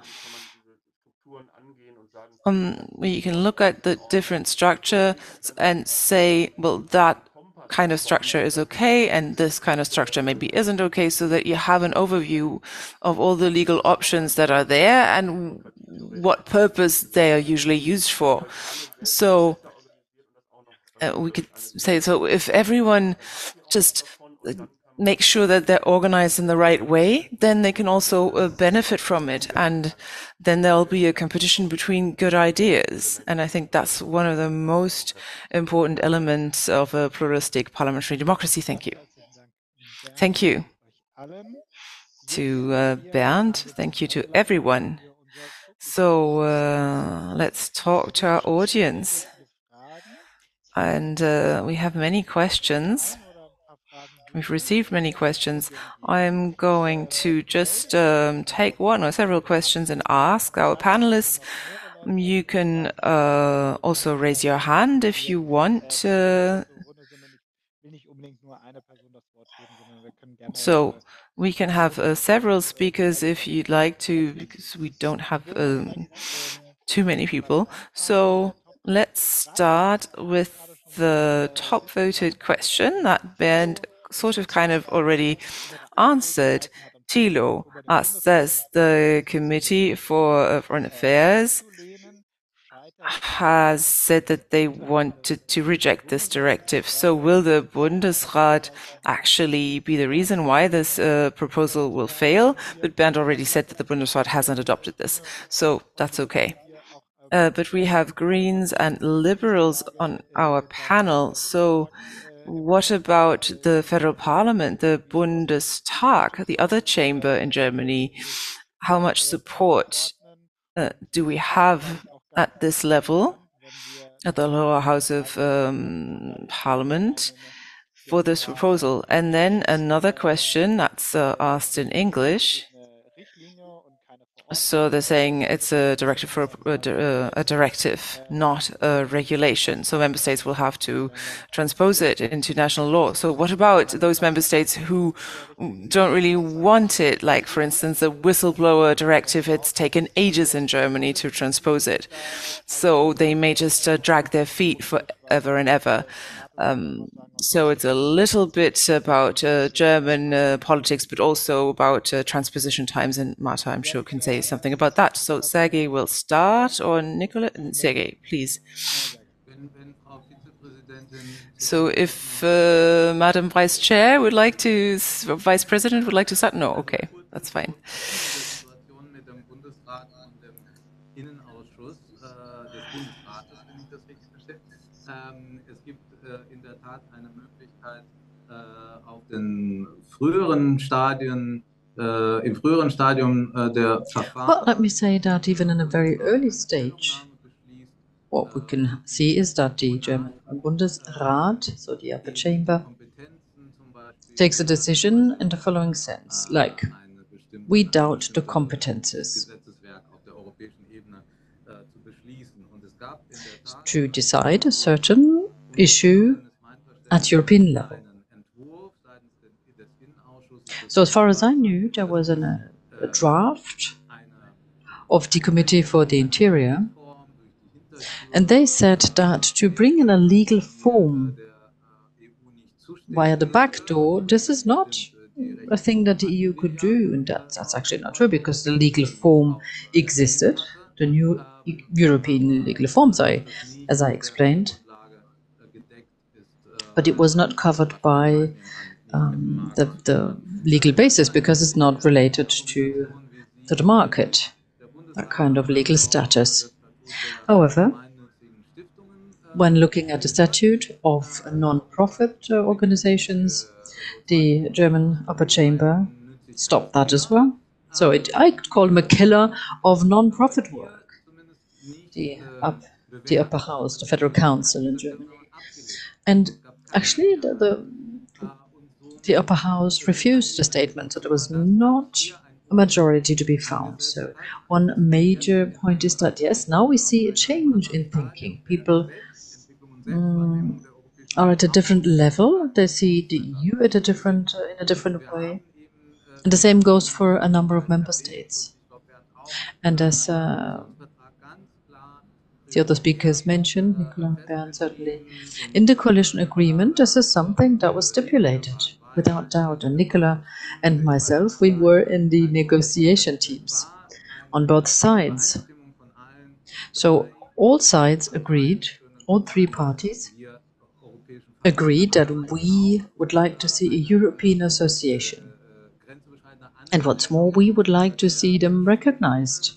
um, you can look at the different structure and say, well, that kind of structure is okay and this kind of structure maybe isn't okay so that you have an overview of all the legal options that are there and what purpose they are usually used for. So uh, we could say, so if everyone just make sure that they're organized in the right way, then they can also uh, benefit from it. And then there'll be a competition between good ideas. And I think that's one of the most important elements of a pluralistic parliamentary democracy. Thank you. Thank you to uh, Bernd. Thank you to everyone. So uh, let's talk to our audience. And uh, we have many questions. We've received many questions. I'm going to just um, take one or several questions and ask our panelists. You can uh, also raise your hand if you want. Uh, so we can have several speakers if you'd like to, because we don't have um, too many people. So let's start with the top voted question that Bernd sort of kind of already answered. Thilo asks us the Committee for uh, Foreign Affairs has said that they wanted to reject this directive. So will the Bundesrat actually be the reason why this uh, proposal will fail? But Bernd already said that the Bundesrat hasn't adopted this. So that's okay. Uh, but we have Greens and Liberals on our panel. So what about the federal parliament, the Bundestag, the other chamber in Germany? How much support uh, do we have at this level, at the lower house of um, parliament, for this proposal? And then another question that's uh, asked in English so they're saying it's a directive for a, a, directive, not a regulation. So member states will have to transpose it into national law. So what about those member states who don't really want it? Like, for instance, the whistleblower directive, it's taken ages in Germany to transpose it. So they may just uh, drag their feet forever and ever. Um, so it's a little bit about uh, German uh, politics, but also about uh, transposition times. And Marta, I'm sure, can say something about that. So Sergey will start, or Nicola? Sergey, please. So if uh, Madam Vice Chair would like to, Vice President would like to start? No, okay, that's fine. Den früheren Stadien uh, im früheren Stadium uh, der Verfahren. Well, let me say that even in a very early stage, what we can see is that the German Bundesrat, so the upper chamber, takes a decision in the following sense, like we doubt the competences to decide a certain issue at European level. So as far as I knew, there was an, a, draft of the Committee for the Interior, and they said that to bring in a legal form via the back door, this is not a thing that the EU could do, and that, that's actually not true because the legal form existed, the new European legal forms, I, as I explained, but it was not covered by um, the, the legal basis because it's not related to, the market, that kind of legal status. However, when looking at the statute of non-profit uh, organizations, the German upper chamber stopped that as well. So it, I could call him a killer of non-profit work. The, up, the upper house, the federal council in Germany. And actually, the, the, the upper house refused the statement, so there was not a majority to be found. So one major point is that yes, now we see a change in thinking. People mm, are at a different level. They see the EU at a different uh, in a different way. And the same goes for a number of member states. And as uh, the other speakers mentioned, Nicola Bern certainly, in the coalition agreement, this is something that was stipulated without doubt. And Nicola and myself, we were in the negotiation teams on both sides. So all sides agreed, all three parties agreed that we would like to see a European association. And what's more, we would like to see them recognized.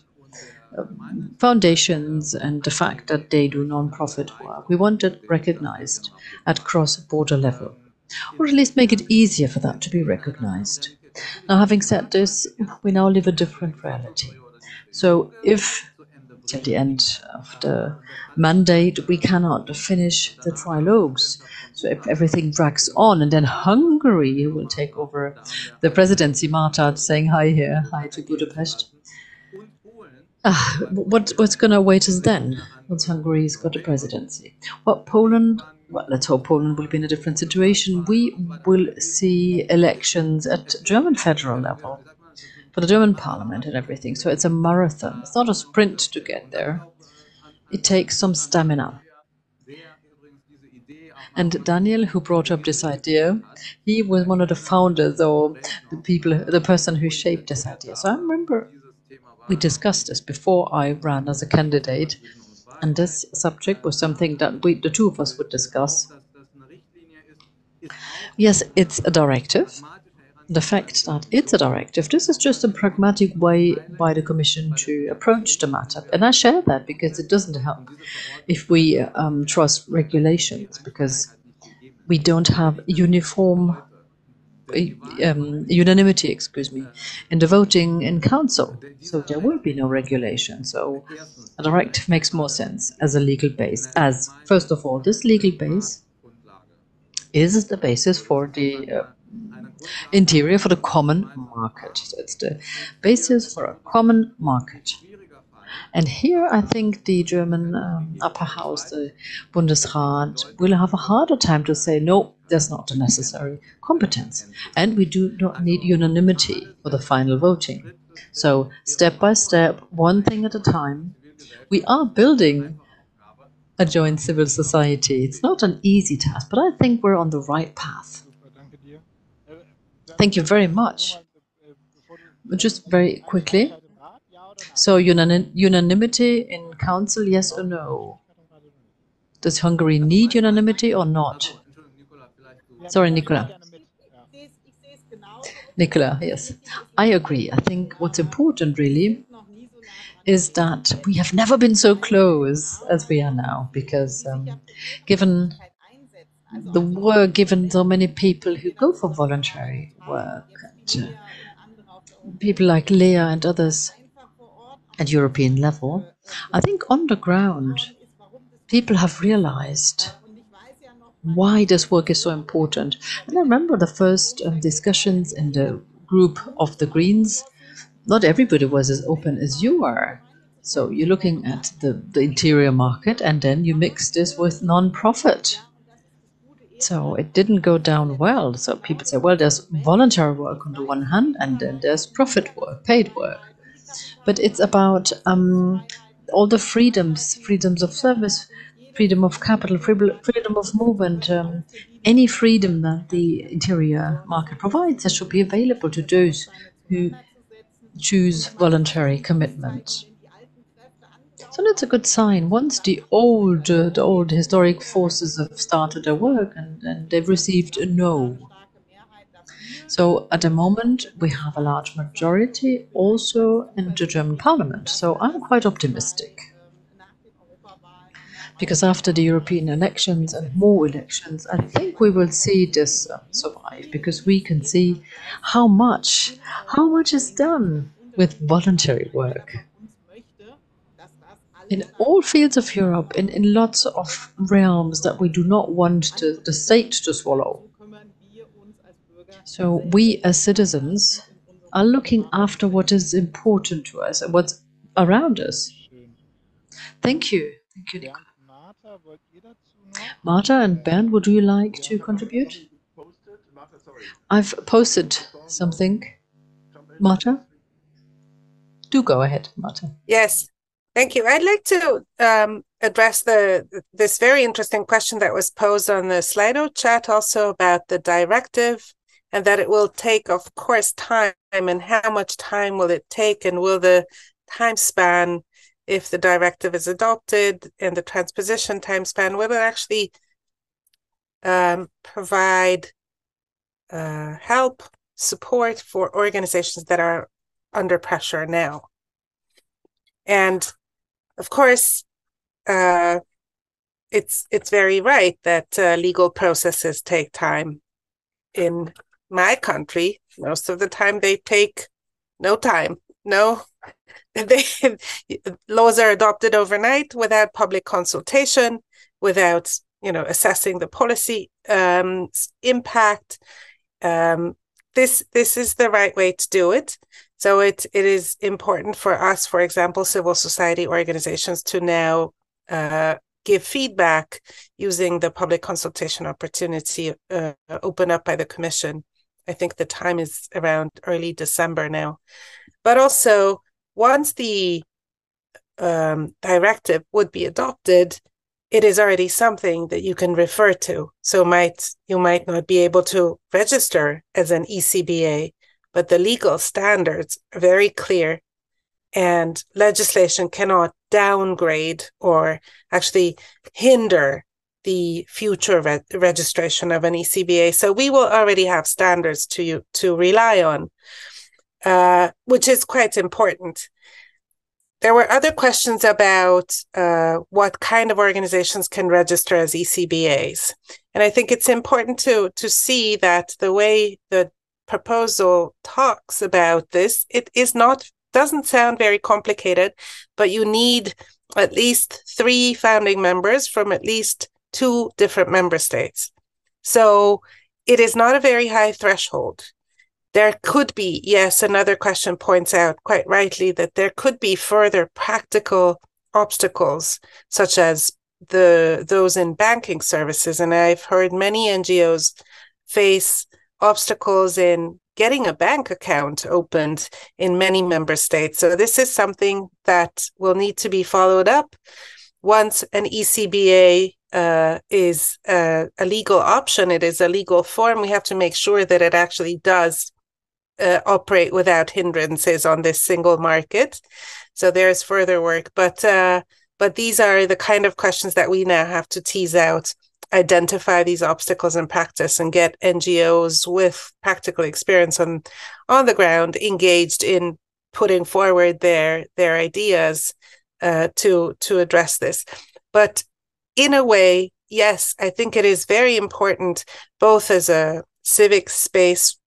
Foundations and the fact that they do non-profit work. We want it recognized at cross-border level, or at least make it easier for that to be recognized. Now, having said this, we now live a different reality. So if at the end of the mandate we cannot finish the trilogues, so if everything drags on and then Hungary will take over the presidency, Marta saying hi here, hi to Budapest. Ah, what, what's going to await us then once Hungary's got a presidency? Well, Poland, well, let's hope Poland will be in a different situation. We will see elections at German federal level for the German parliament and everything. So it's a marathon. It's not a sprint to get there. It takes some stamina. And Daniel, who brought up this idea, he was one of the founders or the people, the person who shaped this idea. So I remember we discussed this before I ran as a candidate, and this subject was something that we, the two of us, would discuss. Yes, it's a directive. The fact that it's a directive, this is just a pragmatic way by the Commission to approach the matter. And I share that because it doesn't help if we um, trust regulations, because we don't have uniform um, unanimity, excuse me, in the voting in council. So there will be no regulation. So a directive makes more sense as a legal base. As first of all, this legal base is the basis for the uh, interior for the common market. So it's the basis for a common market. And here I think the German um, upper house, the Bundesrat, will have a harder time to say, no, there's not the necessary competence. And we do not need unanimity for the final voting. So, step by step, one thing at a time, we are building a joint civil society. It's not an easy task, but I think we're on the right path. Thank you very much. Just very quickly. So, unan unanimity in council, yes or no? Does Hungary need unanimity or not? Sorry, Nicola. Nicola, yes. I agree. I think what's important really is that we have never been so close as we are now because um, given the work, given so many people who go for voluntary work, and, uh, people like Leah and others at European level, I think on the ground, people have realized why this work is so important. And I remember the first um, discussions in the group of the Greens. Not everybody was as open as you are. So you're looking at the, the interior market and then you mix this with non-profit. So it didn't go down well. So people say, well, there's voluntary work on the one hand, and then there's profit work, paid work. But it's about um, all the freedoms, freedoms of service, freedom of capital, freedom of movement, um, any freedom that the interior market provides that should be available to those who choose voluntary commitment. So that's a good sign. Once the old, uh, the old historic forces have started their work and, and they've received a no. So at the moment, we have a large majority also in the German parliament. So I'm quite optimistic. Because after the European elections and more elections, I think we will see this uh, survive because we can see how much, how much is done with voluntary work in all fields of Europe, in, in lots of realms that we do not want to, the state to swallow. So we as citizens are looking after what is important to us and what's around us. Thank you. Thank you, Nicola. Marta and Bernd, would you like to contribute? I've posted something. Marta? Do go ahead, Marta. Yes. Thank you. I'd like to um, address the this very interesting question that was posed on the Slido chat also about the directive and that it will take, of course, time and how much time will it take and will the time span if the directive is adopted and the transposition time span will it actually um, provide uh, help support for organizations that are under pressure now and of course, uh, it's it's very right that uh, legal processes take time. In my country, most of the time they take no time. No, they laws are adopted overnight without public consultation, without you know assessing the policy um, impact. Um, this this is the right way to do it. So it it is important for us, for example, civil society organizations, to now uh, give feedback using the public consultation opportunity uh, open up by the Commission. I think the time is around early December now, but also once the um, directive would be adopted, it is already something that you can refer to. So might you might not be able to register as an ECBA, but the legal standards are very clear and legislation cannot downgrade or actually hinder the future re- registration of an ECBA. So we will already have standards to to rely on, uh, which is quite important. There were other questions about uh, what kind of organizations can register as ECBAs, and I think it's important to to see that the way the proposal talks about this, it is not doesn't sound very complicated, but you need at least three founding members from at least two different member states. So it is not a very high threshold. There could be, yes, another question points out quite rightly that there could be further practical obstacles, such as the those in banking services. And I've heard many NGOs face obstacles in getting a bank account opened in many member states. So this is something that will need to be followed up once an ECBA uh, is a, a, legal option. It is a legal form. We have to make sure that it actually does uh, operate without hindrances on this single market. So there is further work, but uh, but these are the kind of questions that we now have to tease out identify these obstacles in practice and get NGOs with practical experience on on the ground engaged in putting forward their their ideas uh, to to address this. But in a way, yes, I think it is very important, both as a civic space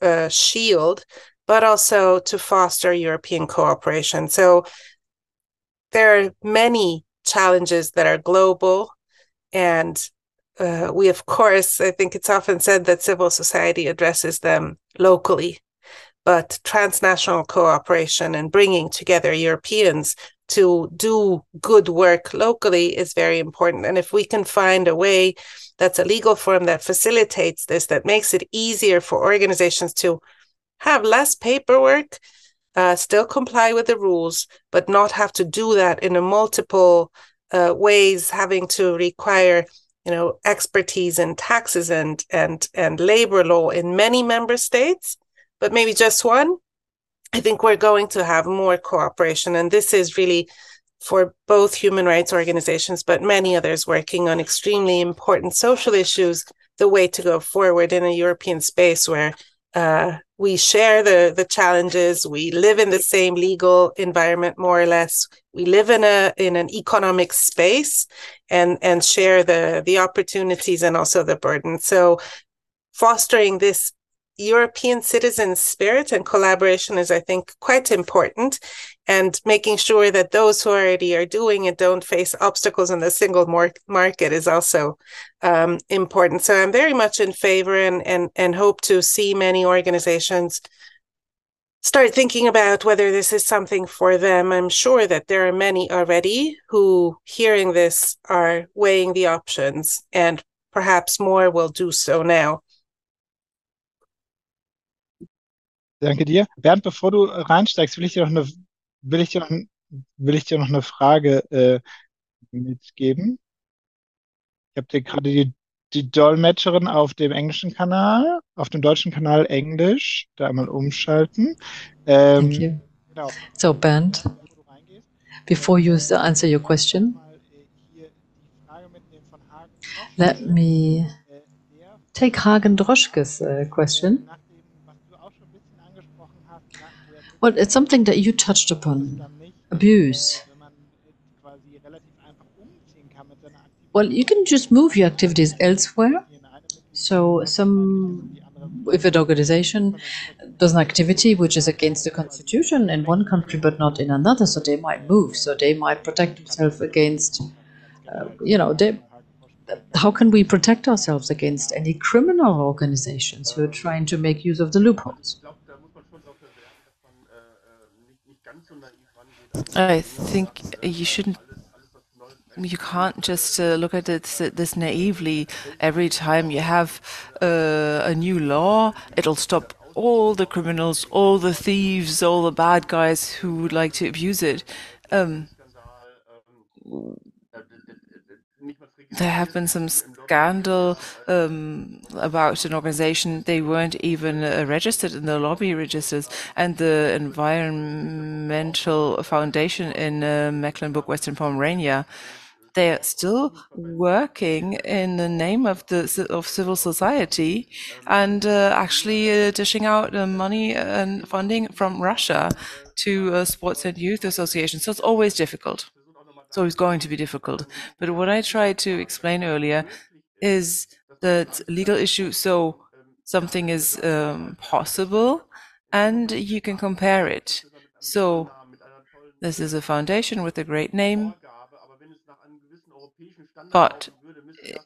uh, shield, but also to foster European cooperation. So there are many challenges that are global and uh, we, of course, I think it's often said that civil society addresses them locally, but transnational cooperation and bringing together Europeans to do good work locally is very important. And if we can find a way that's a legal form that facilitates this, that makes it easier for organizations to have less paperwork, uh, still comply with the rules, but not have to do that in a multiple uh, ways, having to require you know expertise in taxes and and and labor law in many member states but maybe just one i think we're going to have more cooperation and this is really for both human rights organizations but many others working on extremely important social issues the way to go forward in a european space where uh, we share the the challenges. We live in the same legal environment more or less. We live in a in an economic space and and share the the opportunities and also the burden. So fostering this European citizen spirit and collaboration is, I think, quite important. And making sure that those who already are doing it don't face obstacles in the single mar- market is also um, important. So I'm very much in favor and, and, and hope to see many organizations start thinking about whether this is something for them. I'm sure that there are many already who, hearing this, are weighing the options, and perhaps more will do so now. Danke dir. Bernd, bevor du reinsteigst, will ich dir noch eine, will ich dir noch, will ich dir noch eine Frage äh, mitgeben. Ich habe dir gerade die, die Dolmetscherin auf dem englischen Kanal, auf dem deutschen Kanal Englisch, da einmal umschalten. Ähm, Thank you. genau. So, Bernd, Bevor du reingehst, before you answer your question, äh, hier die Frage mitnehmen von Hagen. let me Äh, take Hagen Droschke's uh, question. Well, it's something that you touched upon abuse. Well, you can just move your activities elsewhere. So, some, if an organization does an activity which is against the constitution in one country but not in another, so they might move. So they might protect themselves against, uh, you know, they, how can we protect ourselves against any criminal organizations who are trying to make use of the loopholes? I think you shouldn't. You can't just uh, look at it this, naively. Every time you have uh, a new law, it'll stop all the criminals, all the thieves, all the bad guys who would like to abuse it. Um, there have been some scandal um, about an organization. They weren't even uh, registered in the lobby registers, and the Environmental Foundation in uh, Mecklenburg-Western Pomerania. They are still working in the name of the of civil society, and uh, actually uh, dishing out uh, money and funding from Russia to uh, sports and youth associations. So it's always difficult. So it's always going to be difficult. But what I tried to explain earlier is that legal issue, so something is um, possible and you can compare it. So this is a foundation with a great name, but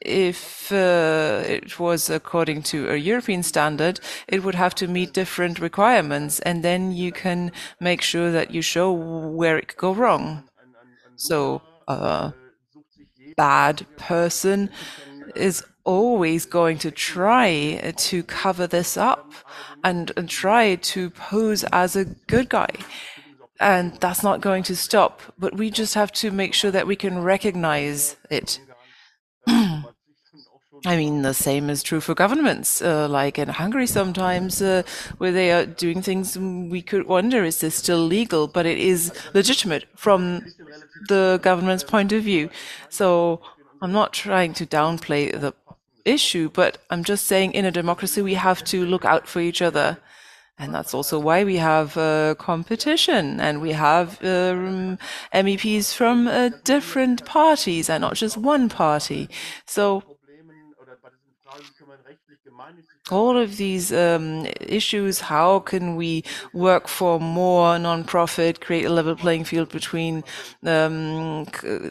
if uh, it was according to a European standard, it would have to meet different requirements, and then you can make sure that you show where it could go wrong. So a bad person is always going to try to cover this up and, and try to pose as a good guy. And that's not going to stop, but we just have to make sure that we can recognize it. I mean, the same is true for governments. Uh, like in Hungary, sometimes uh, where they are doing things, we could wonder is this still legal? But it is legitimate from the government's point of view. So I'm not trying to downplay the issue, but I'm just saying in a democracy, we have to look out for each other. And that's also why we have uh, competition and we have um, MEPs from uh, different parties and not just one party. So all of these um, issues, how can we work for more non-profit, create a level playing field between um,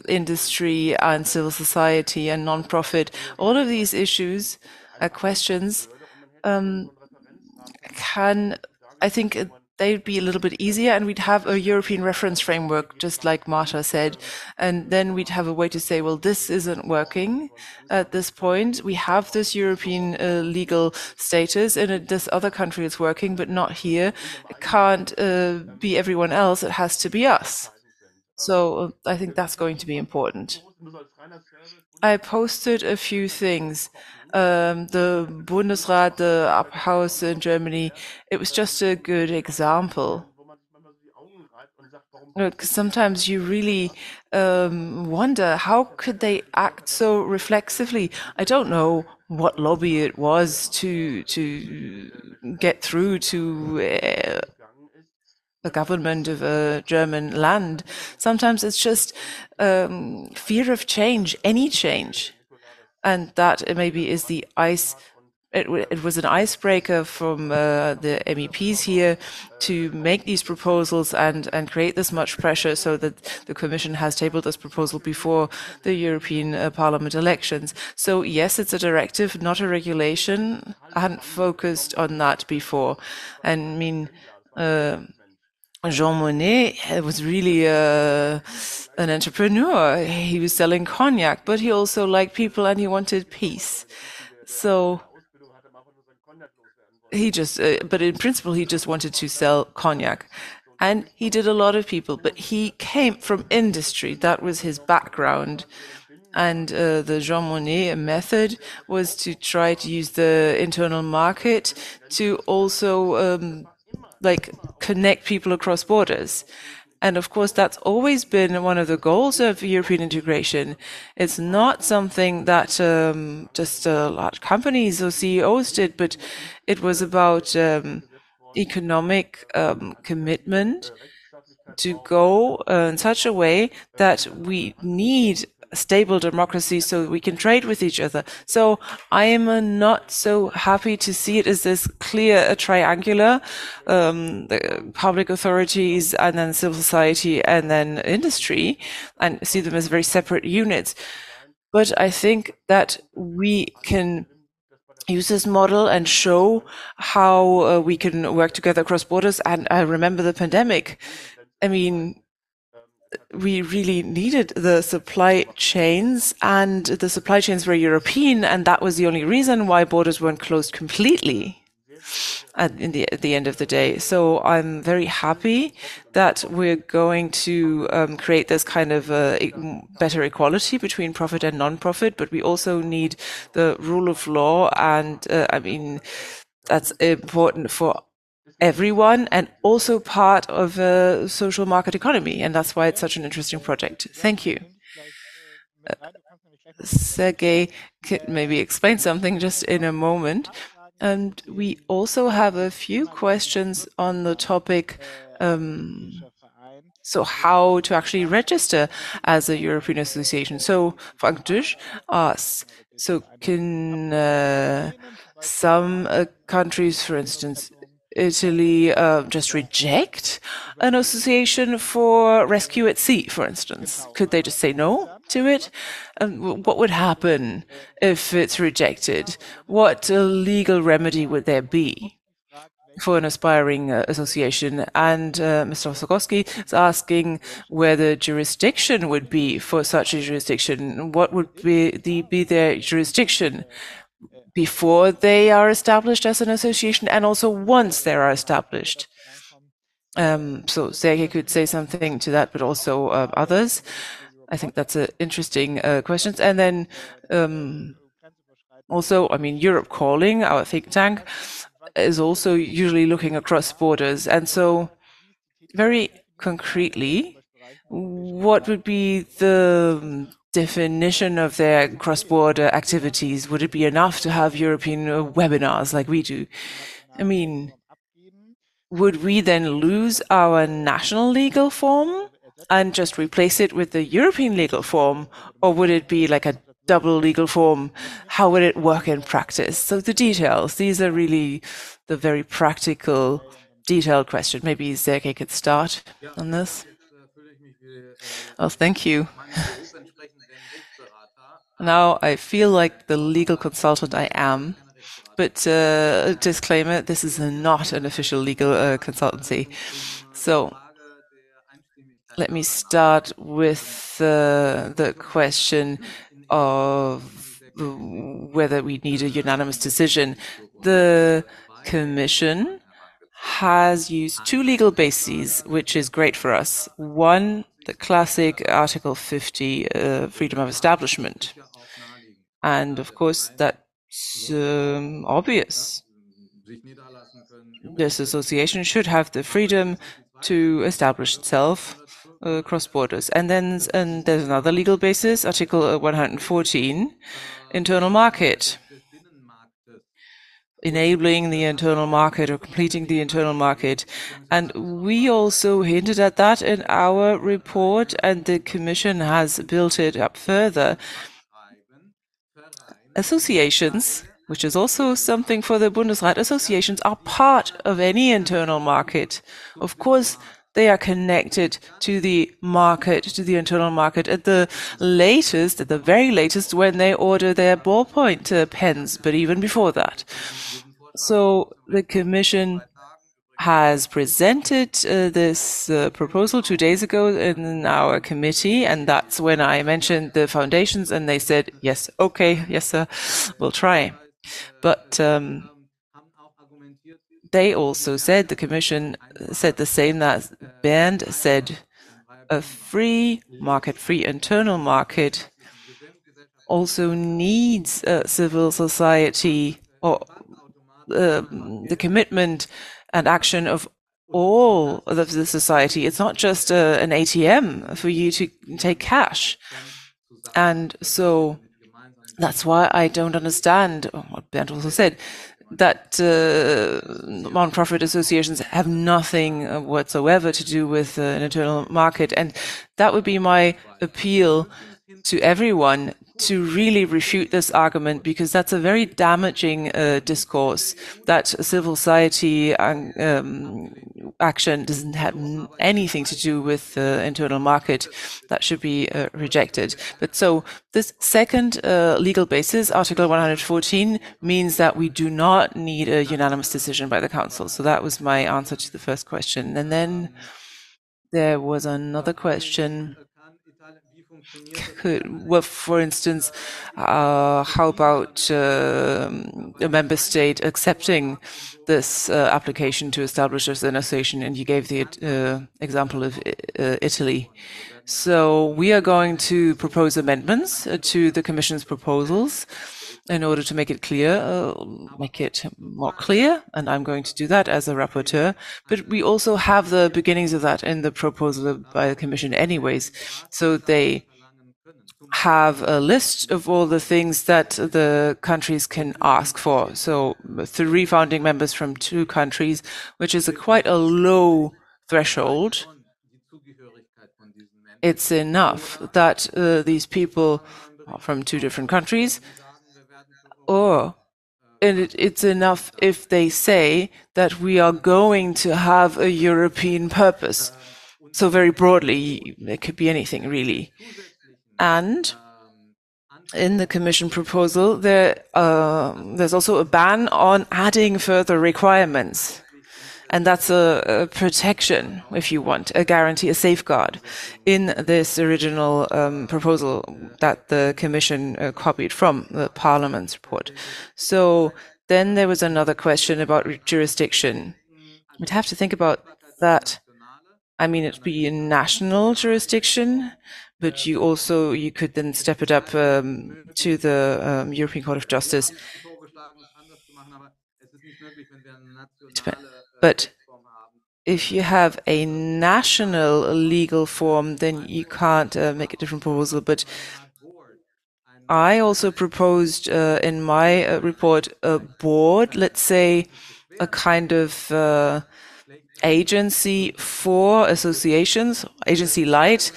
industry and civil society and non-profit? All of these issues, uh, questions, um, can I think they'd be a little bit easier and we'd have a European reference framework, just like Marta said. And then we'd have a way to say, well, this isn't working at this point. We have this European uh, legal status and this other country is working, but not here. It can't uh, be everyone else. It has to be us. So uh, I think that's going to be important. I posted a few things um, the Bundesrat, the upper house in Germany, it was just a good example. Because sometimes you really um, wonder how could they act so reflexively. I don't know what lobby it was to to get through to uh, government of a German land. Sometimes it's just um, fear of change, any change and that maybe is the ice. It, it was an icebreaker from uh, the MEPs here to make these proposals and, and create this much pressure so that the Commission has tabled this proposal before the European uh, Parliament elections. So yes, it's a directive, not a regulation. I hadn't focused on that before. And I mean, uh, Jean Monnet was really uh, an entrepreneur. He was selling cognac, but he also liked people and he wanted peace. So he just, uh, but in principle, he just wanted to sell cognac. And he did a lot of people, but he came from industry. That was his background. And uh, the Jean Monnet method was to try to use the internal market to also um, like connect people across borders. And of course, that's always been one of the goals of European integration. It's not something that um, just uh, large companies or CEOs did, but it was about um, economic um, commitment to go uh, in such a way that we need stable democracy so we can trade with each other. So I am uh, not so happy to see it as this clear triangular, um, public authorities and then civil society and then industry and see them as very separate units. But I think that we can use this model and show how uh, we can work together across borders. And I remember the pandemic. I mean, we really needed the supply chains and the supply chains were European and that was the only reason why borders weren't closed completely at, the, at the end of the day. So I'm very happy that we're going to um, create this kind of uh, better equality between profit and non-profit, but we also need the rule of law. And uh, I mean, that's important for everyone and also part of a social market economy. And that's why it's such an interesting project. Thank you. Sergey could maybe explain something just in a moment. And we also have a few questions on the topic. Um, so how to actually register as a European association. So Frank Dusch asks, so can uh, some uh, countries, for instance, Italy uh, just reject an association for rescue at sea, for instance? Could they just say no to it? What would happen if it's rejected? What legal remedy would there be? For an aspiring uh, association, and uh, Mr. Sokowski is asking where the jurisdiction would be for such a jurisdiction. What would be the be their jurisdiction? Before they are established as an association and also once they are established. Um, so Sergey could say something to that, but also uh, others. I think that's an interesting uh, question. And then um, also, I mean, Europe Calling, our think tank, is also usually looking across borders. And so, very concretely, what would be the definition of their cross-border activities? Would it be enough to have European uh, webinars like we do? I mean, would we then lose our national legal form and just replace it with the European legal form? Or would it be like a double legal form? How would it work in practice? So the details, these are really the very practical, detailed question. Maybe Sergey could start on this. Oh, thank you. Now I feel like the legal consultant I am. But uh, disclaimer: this is not an official legal uh, consultancy. So let me start with uh, the question of whether we need a unanimous decision. The Commission has used two legal bases, which is great for us. One, the classic Article 50, uh, freedom of establishment. And of course, that's um, obvious. This association should have the freedom to establish itself uh, across borders. And then and there's another legal basis, Article 114, internal market enabling the internal market or completing the internal market. And we also hinted at that in our report, and the Commission has built it up further. Associations, which is also something for the Bundesrat, associations are part of any internal market. Of course, they are connected to the market, to the internal market at the latest, at the very latest, when they order their ballpoint uh, pens, but even before that. So the Commission has presented uh, this uh, proposal two days ago in our committee, and that's when I mentioned the foundations, and they said, yes, okay, yes, sir, we'll try. But um, they also said, the Commission said the same that Bernd said, a free market, free internal market also needs a civil society or uh, the commitment and action of all of the society. It's not just uh, an ATM for you to take cash. And so that's why I don't understand what Bernd also said that uh, non-profit associations have nothing whatsoever to do with uh, an internal market. And that would be my appeal to everyone to really refute this argument because that's a very damaging uh, discourse that civil society um, action doesn't have anything to do with the internal market that should be uh, rejected. But so this second uh, legal basis article 114 means that we do not need a unanimous decision by the council. So that was my answer to the first question. And then there was another question well, for instance, uh, how about uh, a member state accepting this uh, application to establish an association? And you gave the uh, example of uh, Italy. So we are going to propose amendments uh, to the Commission's proposals in order to make it clear, uh, make it more clear, and I'm going to do that as a rapporteur. But we also have the beginnings of that in the proposal by the Commission anyways. So they have a list of all the things that the countries can ask for. So three founding members from two countries, which is a quite a low threshold. It's enough that uh, these people are from two different countries, or and it, it's enough if they say that we are going to have a European purpose. So very broadly, it could be anything really. And in the Commission proposal, there uh, there's also a ban on adding further requirements. And that's a, a, protection, if you want, a guarantee, a safeguard in this original um, proposal that the Commission uh, copied from the Parliament's report. So then there was another question about jurisdiction. We'd have to think about that. I mean, it'd be a national jurisdiction, but you also you could then step it up um, to the um, European Court of Justice. But if you have a national legal form, then you can't uh, make a different proposal. But I also proposed uh, in my uh, report a board, let's say a kind of uh, agency for associations, agency light,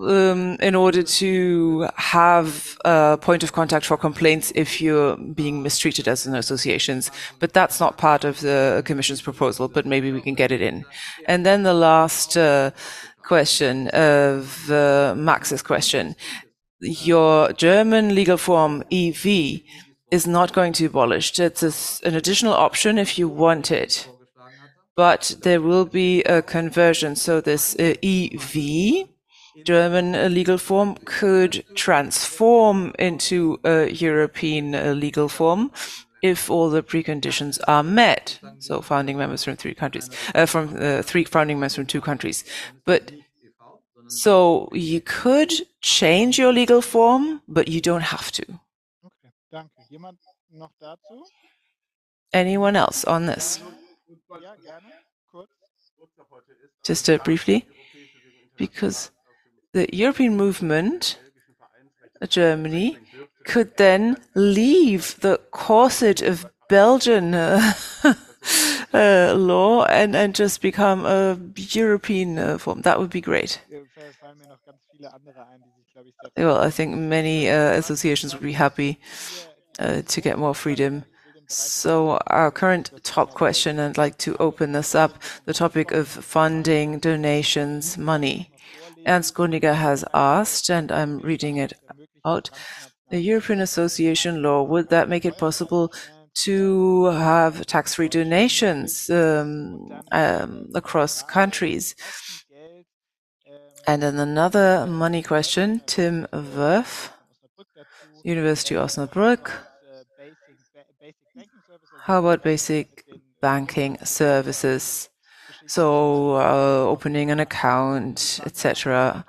um, in order to have a point of contact for complaints if you're being mistreated as an associations. But that's not part of the Commission's proposal, but maybe we can get it in. And then the last uh, question of uh, Max's question. Your German legal form EV is not going to be abolished. It's a, an additional option if you want it. But there will be a conversion. So this uh, EV, German uh, legal form, could transform into a European uh, legal form if all the preconditions are met. So founding members from three countries, uh, from uh, three founding members from two countries. But so you could change your legal form, but you don't have to. Okay, danke. Jemand noch dazu? Anyone else on this? Ja, gerne. Kurz. Just uh, briefly, because the European movement, uh, Germany, could then leave the corset of Belgian uh, uh, law and, and just become a European uh, form. That would be great. Well, I think many uh, associations would be happy uh, to get more freedom. So, our current top question, I'd like to open this up the topic of funding, donations, money. Ernst Gruniger has asked, and I'm reading it out the European Association law, would that make it possible to have tax free donations um, um, across countries? And then another money question, Tim dazu. University of Osnabrück. How about basic banking services? So, uh, opening an account, etc.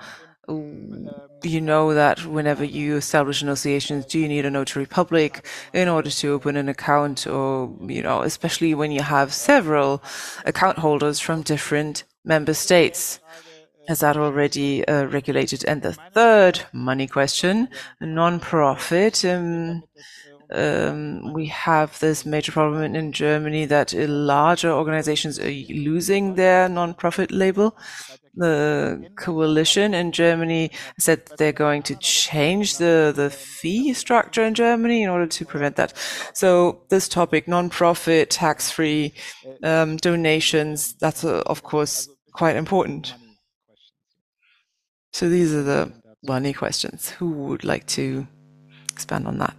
You know that whenever you establish an association, do you need a notary public in order to open an account, or you know, especially when you have several account holders from different member states? Is that already uh, regulated? And the third money question, non-profit. Um, we have this major problem in Germany that larger organizations are losing their non-profit label. The coalition in Germany said they're going to change the, the fee structure in Germany in order to prevent that. So this topic, non-profit, tax-free um, donations, that's uh, of course quite important. So these are the money questions. Who would like to expand on that?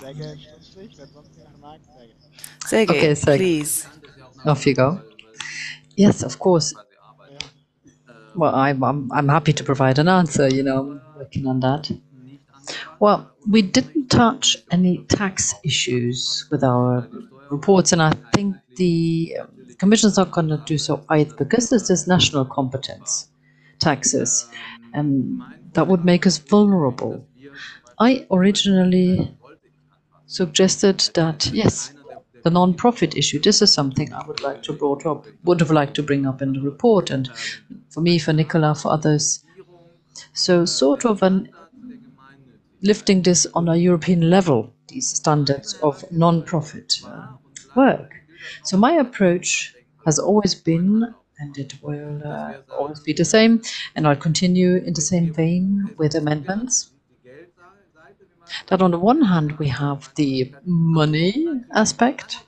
Okay, sehr wenn sonst jemand mag, sehr gerne. Sergey, Okay, Sergey. please. Off you go. Yes, of course. Well, I'm, I'm, I'm happy to provide an answer, you know, I'm working on that. Well, we didn't touch any tax issues with our reports, and I think the um, Commission's not going to do so either because this is national competence, taxes, and that would make us vulnerable. I originally suggested that, yes, the non-profit issue, this is something I would like to brought up, would have liked to bring up in the report, and for me, for Nicola, for others. So sort of an lifting this on a European level, these standards of non-profit uh, work. So my approach has always been, and it will uh, always be the same, and I'll continue in the same vein with amendments. That on the one hand we have the money aspect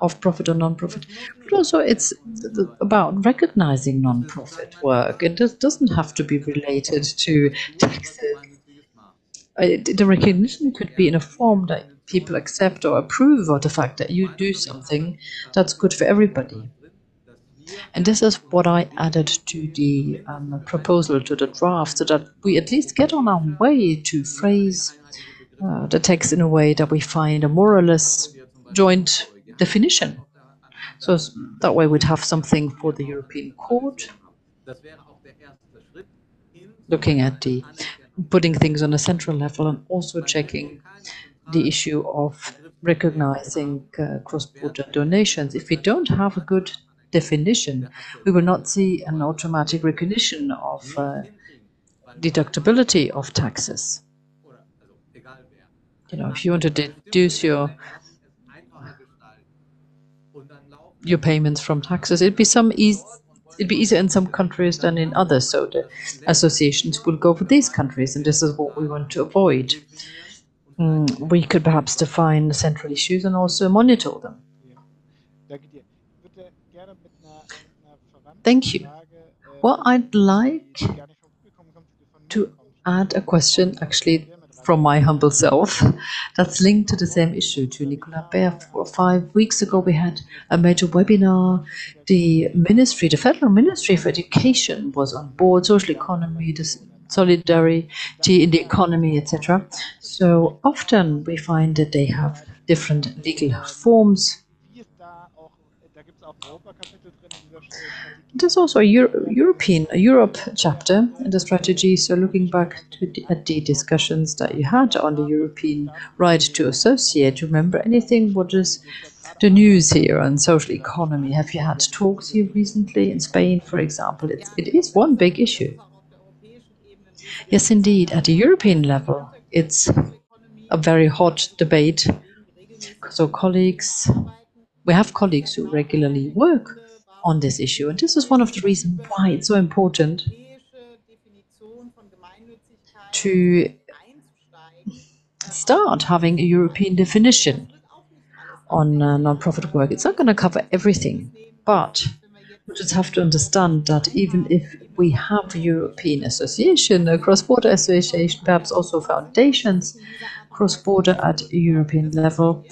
of profit or non-profit, but also it's about recognizing non-profit work. It does, doesn't have to be related to taxes uh, the recognition could be in a form that people accept or approve of the fact that you do something that's good for everybody. And this is what I added to the um, proposal, to the draft, so that we at least get on our way to phrase uh, the text in a way that we find a more or less joint definition. So that way we'd have something for the European Court, looking at the putting things on a central level and also checking the issue of recognizing uh, cross-border donations. If we don't have a good definition, we will not see an automatic recognition of uh, deductibility of taxes. You know, if you want to deduce your your payments from taxes, it'd be some easy. It'd be easier in some countries than in others, so the associations will go for these countries, and this is what we want to avoid. Mm, we could perhaps define the central issues and also monitor them. Thank you. Well, I'd like to add a question actually from my humble self that's linked to the same issue to Nicola Beer. Four or five weeks ago, we had a major webinar. The ministry, the federal ministry of education was on board, social economy, solidarity in the economy, etc. So often we find that they have different legal forms there's also a Euro European, a Europe chapter in the strategy. So looking back the, at the discussions that you had on the European right to associate, remember anything? What is the news here on social economy? Have you had talks here recently in Spain, for example? It's, it is one big issue. Yes, indeed. At the European level, it's a very hot debate. So colleagues, we have colleagues who regularly work on this issue. And this is one of the reasons why it's so important to start having a European definition on uh, non-profit work. It's not going to cover everything, but we just have to understand that even if we have a European association, a cross-border association, perhaps also foundations cross-border at European level,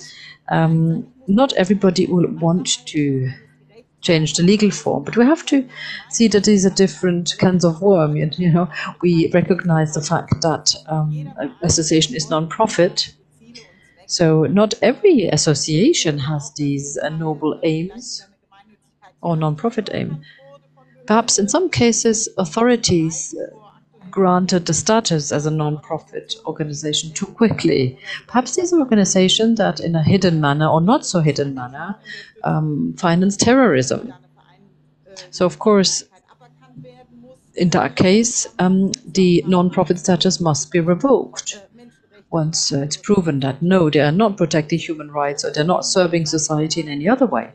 um, not everybody will want to change the legal form. But we have to see that these are different kinds of worm. You know, we recognize the fact that um, association is non-profit. So not every association has these uh, noble aims or non-profit aim. Perhaps in some cases, authorities uh, granted the status as a non-profit organization too quickly. Perhaps these are organizations that, in a hidden manner or not so hidden manner, um, finance terrorism. So, of course, in that case, um, the non-profit status must be revoked once uh, it's proven that no, they are not protecting human rights or they're not serving society in any other way.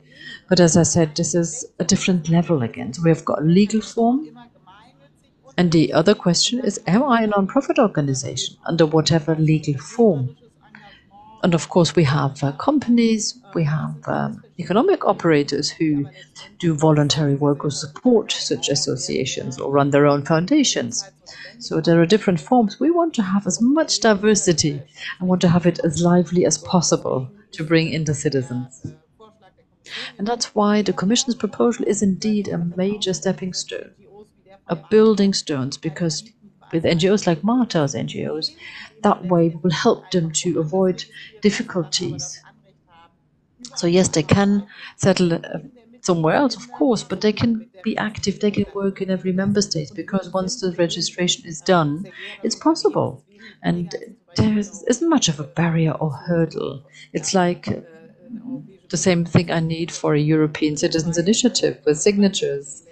But as I said, this is a different level again. So we have got a legal form, and the other question is, am I a non-profit organization under whatever legal form? And of course, we have uh, companies, we have um, economic operators who do voluntary work or support such associations or run their own foundations. So there are different forms. We want to have as much diversity and want to have it as lively as possible to bring in the citizens. And that's why the Commission's proposal is indeed a major stepping stone building stones because with NGOs like Marta's NGOs, that way we will help them to avoid difficulties. So yes, they can settle uh, somewhere else, of course, but they can be active, they can work in every member state because once the registration is done, it's possible. And there isn't much of a barrier or hurdle. It's like uh, the same thing I need for a European Citizens Initiative with signatures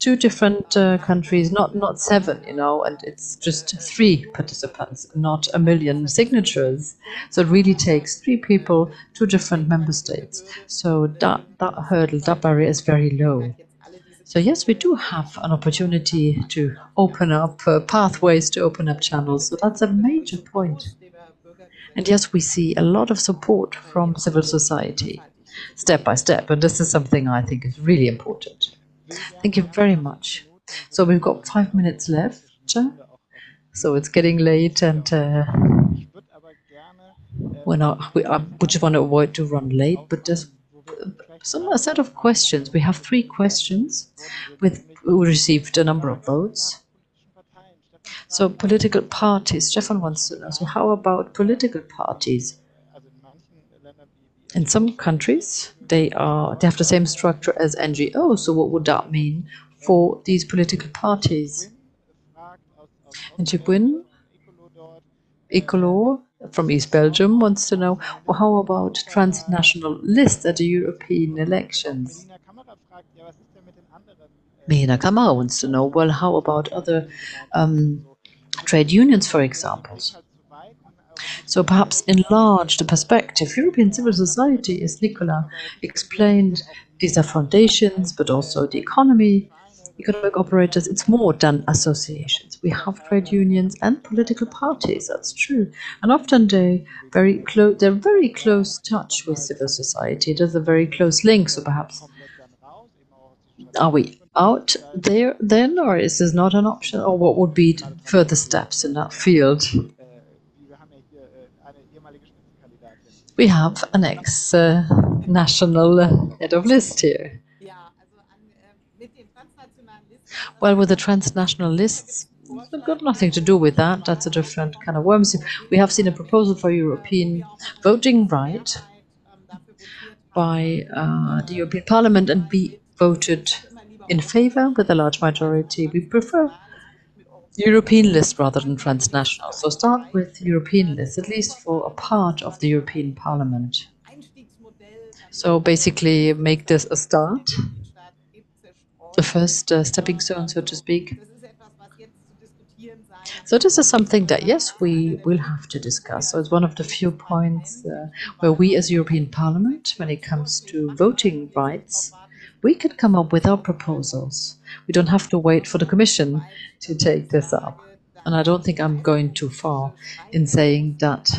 two different uh, countries, not not seven, you know, and it's just three participants, not a million signatures. So it really takes three people, two different member states. So that that hurdle, that barrier is very low. So yes, we do have an opportunity to open up uh, pathways, to open up channels. So that's a major point. And yes, we see a lot of support from civil society, step by step. And this is something I think is really important. Thank you very much. So we've got five minutes left. So it's getting late and uh, we're not, we, uh, we just want to avoid to run late, but there's some a set of questions. We have three questions with we received a number of votes. So political parties, Stefan wants to know, so how about political parties? In some countries, they are they have the same structure as NGOs. So what would that mean for these political parties? And Jibwin, Ecolo from East Belgium wants to know well, how about transnational lists at the European elections? Mena Kamara wants to know well, how about other um, trade unions, for example? So perhaps enlarge the perspective. European civil society, as Nicola explained, these are foundations, but also the economy, economic operators. It's more than associations. We have trade unions and political parties. That's true, and often they very close. They're very close touch with civil society. There's a very close link. So perhaps are we out there then, or is this not an option? Or what would be further steps in that field? We have an ex-national head of list here. Well, with the transnational lists, it's got nothing to do with that. That's a different kind of worms. We have seen a proposal for European voting right by uh, the European Parliament and we voted in favor with a large majority. We prefer European list rather than transnational. So start with European list, at least for a part of the European Parliament. So basically make this a start, the first uh, stepping stone, so to speak. So this is something that, yes, we will have to discuss. So it's one of the few points uh, where we as European Parliament, when it comes to voting rights, we can come up with our proposals. We don't have to wait for the Commission to take this up. And I don't think I'm going too far in saying that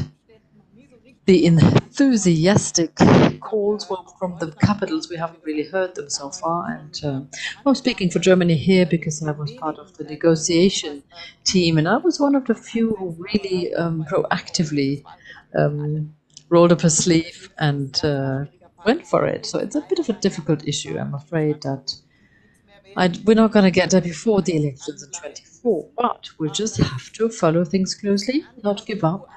the enthusiastic calls were from the capitals, we haven't really heard them so far. And uh, I'm speaking for Germany here because I was part of the negotiation team, and I was one of the few who really um, proactively um, rolled up a sleeve and uh, went for it. So it's a bit of a difficult issue. I'm afraid that I, we're not going to get there before the elections in 24, but we'll just have to follow things closely, not give up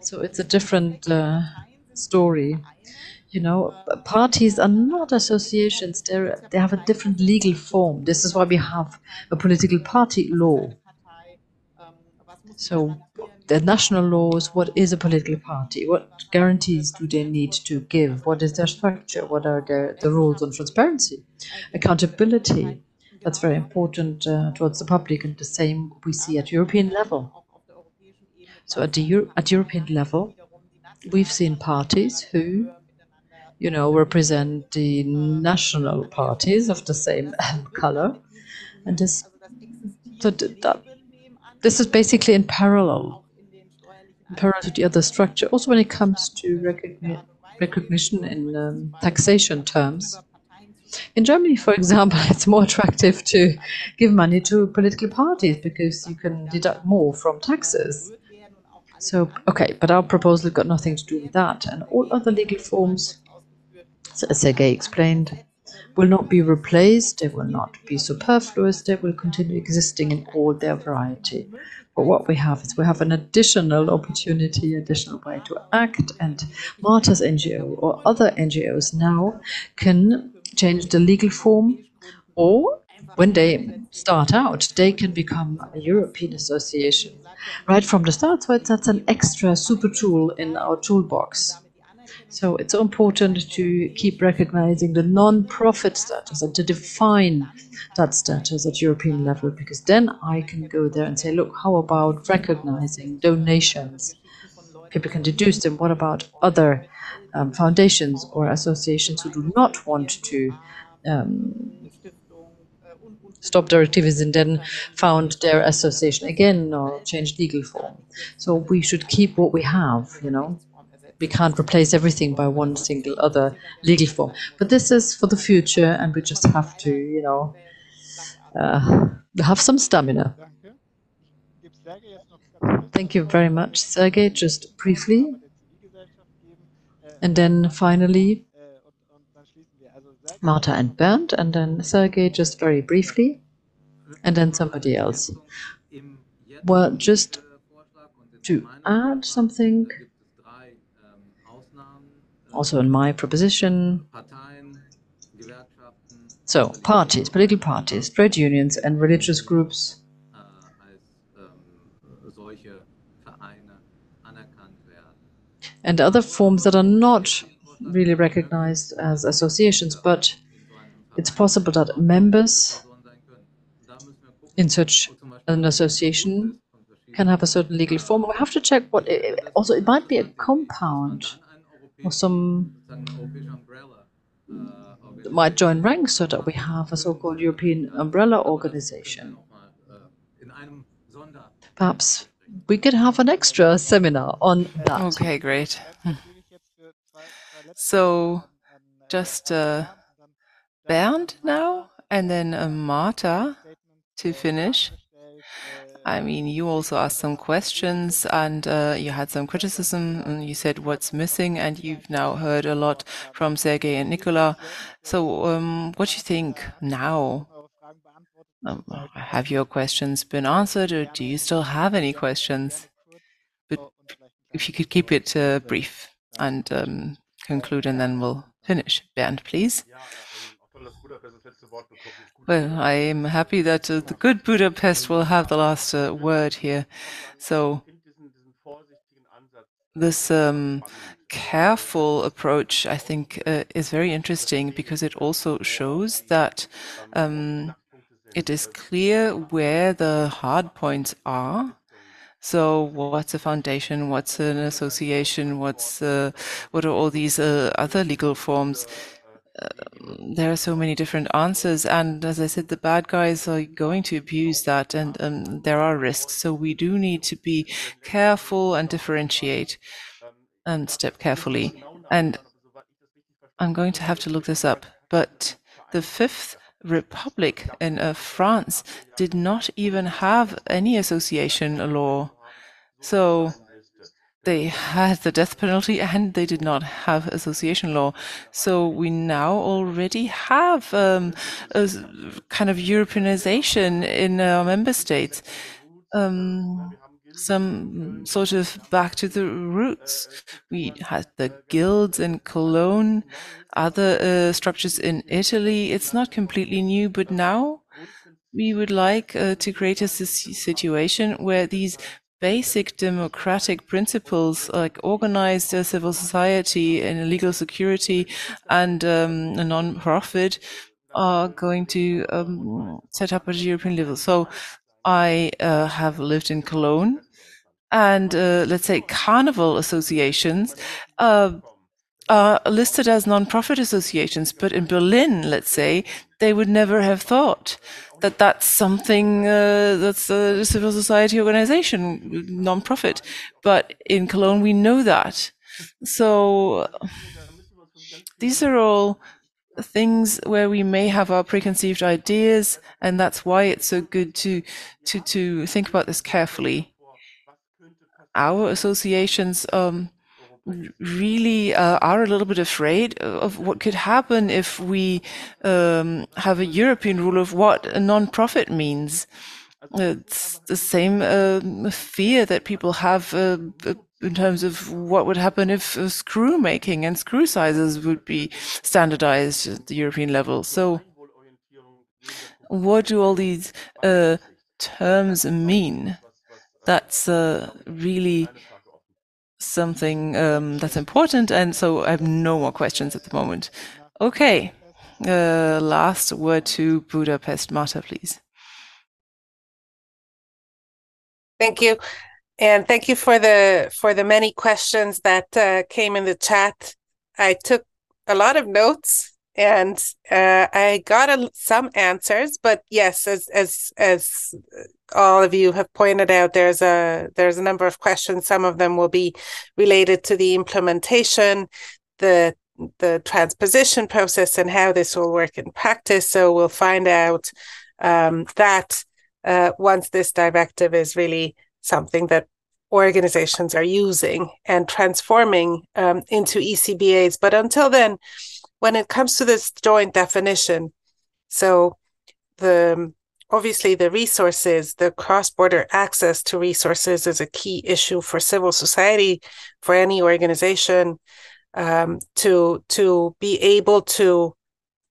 so it's a different uh, story. You know, parties are not associations. They they have a different legal form. This is why we have a political party law. So the national laws, what is a political party? What guarantees do they need to give? What is their structure? What are their, the rules on transparency? Accountability. That's very important uh, towards the public and the same we see at European level. So at the Euro at European level, we've seen parties who, you know, represent the national parties of the same color, and this so that this is basically in parallel, parallel to the other structure. Also, when it comes to recogni recognition in um, taxation terms. In Germany, for example, it's more attractive to give money to political parties because you can deduct more from taxes. So, okay, but our proposal got nothing to do with that. And all other legal forms, as Sergey explained, will not be replaced, they will not be superfluous, they will continue existing in all their variety. But what we have is we have an additional opportunity, additional way to act, and Marta's NGO or other NGOs now can change the legal form or when they start out, they can become a European association right from the start. So that's an extra super tool in our toolbox. So it's important to keep recognizing the non-profit status and to define that status at European level, because then I can go there and say, look, how about recognizing donations? People can deduce them. What about other um, foundations or associations who do not want to um, stop their activities and then found their association again or change legal form. So we should keep what we have, you know. We can't replace everything by one single other legal form. But this is for the future and we just have to, you know, uh, have some stamina. Thank you very much, Sergey. Just briefly. And then finally, Marta and Bernd, and then Sergey just very briefly, and then somebody else. Well, just to add something, also in my proposition, so parties, political parties, trade unions, and religious groups and other forms that are not really recognized as associations, but it's possible that members in such an association can have a certain legal form. We have to check what. It, also, it might be a compound or some might join ranks so that we have a so-called European umbrella organization. Perhaps we could have an extra seminar on that. Okay, great. So just uh, Bernd now, and then uh, Marta to finish. I mean, you also asked some questions and uh, you had some criticism and you said what's missing and you've now heard a lot from Sergey and Nicola. So um, what do you think now? Um, have your questions been answered or do you still have any questions? But if you could keep it uh, brief and um, conclude and then we'll finish. Bernd, please. Well, I am happy that uh, the good Budapest will have the last uh, word here. So, this um, careful approach, I think, uh, is very interesting because it also shows that um, it is clear where the hard points are. So, what's a foundation? What's an association? What's uh, what are all these uh, other legal forms? There are so many different answers. And as I said, the bad guys are going to abuse that, and um, there are risks. So we do need to be careful and differentiate and step carefully. And I'm going to have to look this up, but the Fifth Republic in uh, France did not even have any association law. So they had the death penalty and they did not have association law. So we now already have um, a kind of Europeanization in our member states. Um, some sort of back to the roots. We had the guilds in Cologne, other uh, structures in Italy. It's not completely new, but now we would like uh, to create a situation where these basic democratic principles like organized civil society and legal security and um, a non-profit are going to um, set up at a European level. So I uh, have lived in Cologne and uh, let's say carnival associations uh, are listed as non-profit associations, but in Berlin, let's say, they would never have thought that that's something uh, that's a civil society organization, non-profit. But in Cologne, we know that. So these are all things where we may have our preconceived ideas, and that's why it's so good to to to think about this carefully. Our associations um, really uh, are a little bit afraid of what could happen if we um, have a European rule of what a non-profit means. It's the same uh, fear that people have uh, in terms of what would happen if uh, screw making and screw sizes would be standardized at the European level. So, what do all these uh, terms mean? That's uh, really something um, that's important. And so I have no more questions at the moment. Okay. Uh, last word to Budapest. Marta, please. Thank you. And thank you for the for the many questions that uh, came in the chat. I took a lot of notes and uh, I got a, some answers. But yes, as as as all of you have pointed out, there's a there's a number of questions. Some of them will be related to the implementation, the the transposition process, and how this will work in practice. So we'll find out um, that uh, once this directive is really something that organizations are using and transforming um, into ECBAs. But until then, when it comes to this joint definition, so the obviously the resources, the cross-border access to resources is a key issue for civil society, for any organization, um, to to be able to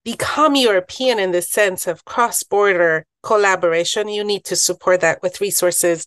become European in the sense of cross-border collaboration. You need to support that with resources.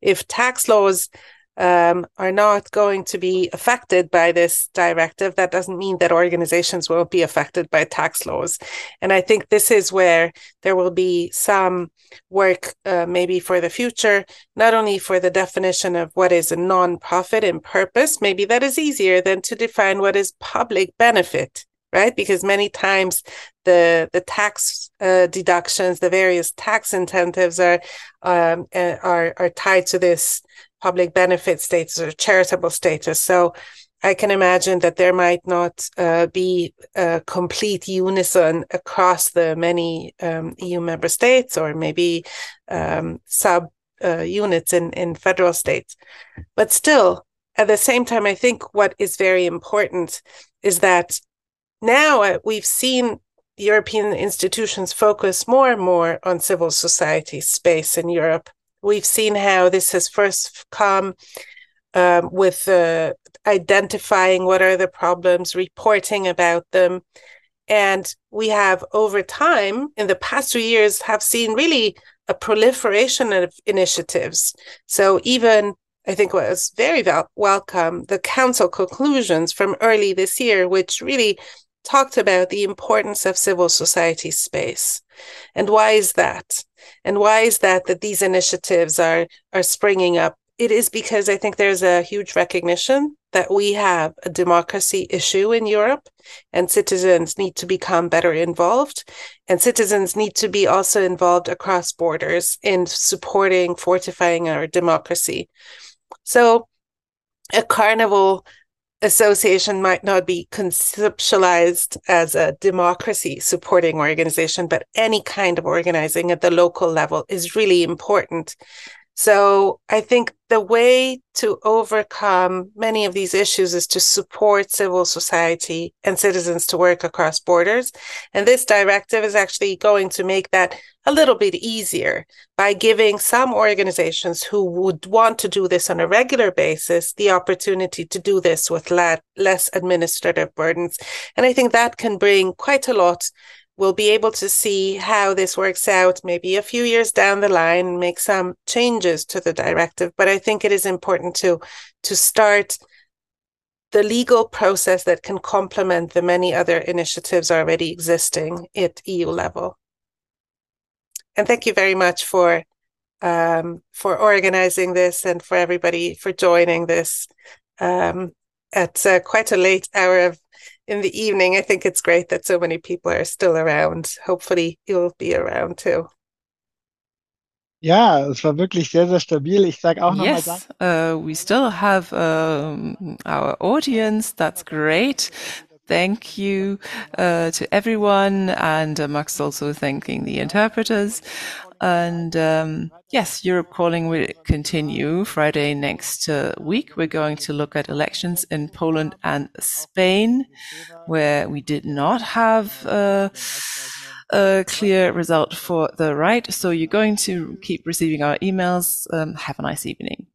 If tax laws um, are not going to be affected by this directive, that doesn't mean that organizations won't be affected by tax laws. And I think this is where there will be some work, uh, maybe for the future, not only for the definition of what is a non-profit in purpose, maybe that is easier than to define what is public benefit right? Because many times the the tax uh, deductions the various tax incentives are um, uh, are are tied to this public benefit status or charitable status. So I can imagine that there might not uh, be a complete unison across the many um, EU member states, or maybe um, sub uh, units in, in federal states. But still, at the same time, I think what is very important is that now uh, we've seen European institutions focus more and more on civil society space in Europe. We've seen how this has first come um, with uh, identifying what are the problems, reporting about them. And we have over time, in the past two years, have seen really a proliferation of initiatives. So even I think was very welcome the council conclusions from early this year, which really talked about the importance of civil society space. And why is that? And why is that that these initiatives are are springing up? It is because I think there's a huge recognition that we have a democracy issue in Europe and citizens need to become better involved and citizens need to be also involved across borders in supporting fortifying our democracy. So a carnival association might not be conceptualized as a democracy supporting organization, but any kind of organizing at the local level is really important. So I think the way to overcome many of these issues is to support civil society and citizens to work across borders. And this directive is actually going to make that a little bit easier by giving some organizations who would want to do this on a regular basis the opportunity to do this with less administrative burdens. And I think that can bring quite a lot we'll be able to see how this works out maybe a few years down the line and make some changes to the directive. But i think it is important to to start the legal process that can complement the many other initiatives already existing at eu level. And thank you very much for um, for organizing this and for everybody for joining this um, at uh, quite a late hour of in the evening. I think it's great that so many people are still around. Hopefully, you'll be around too. Ja, es war wirklich sehr, sehr stabil. Ich sage auch nochmal Yes, uh, we still have um, our audience. That's great. Thank you uh, to everyone, and uh, Max also thanking the interpreters. And um, yes, Europe Calling will continue Friday next uh, week. We're going to look at elections in Poland and Spain, where we did not have uh, a clear result for the right. So you're going to keep receiving our emails. Um, have a nice evening.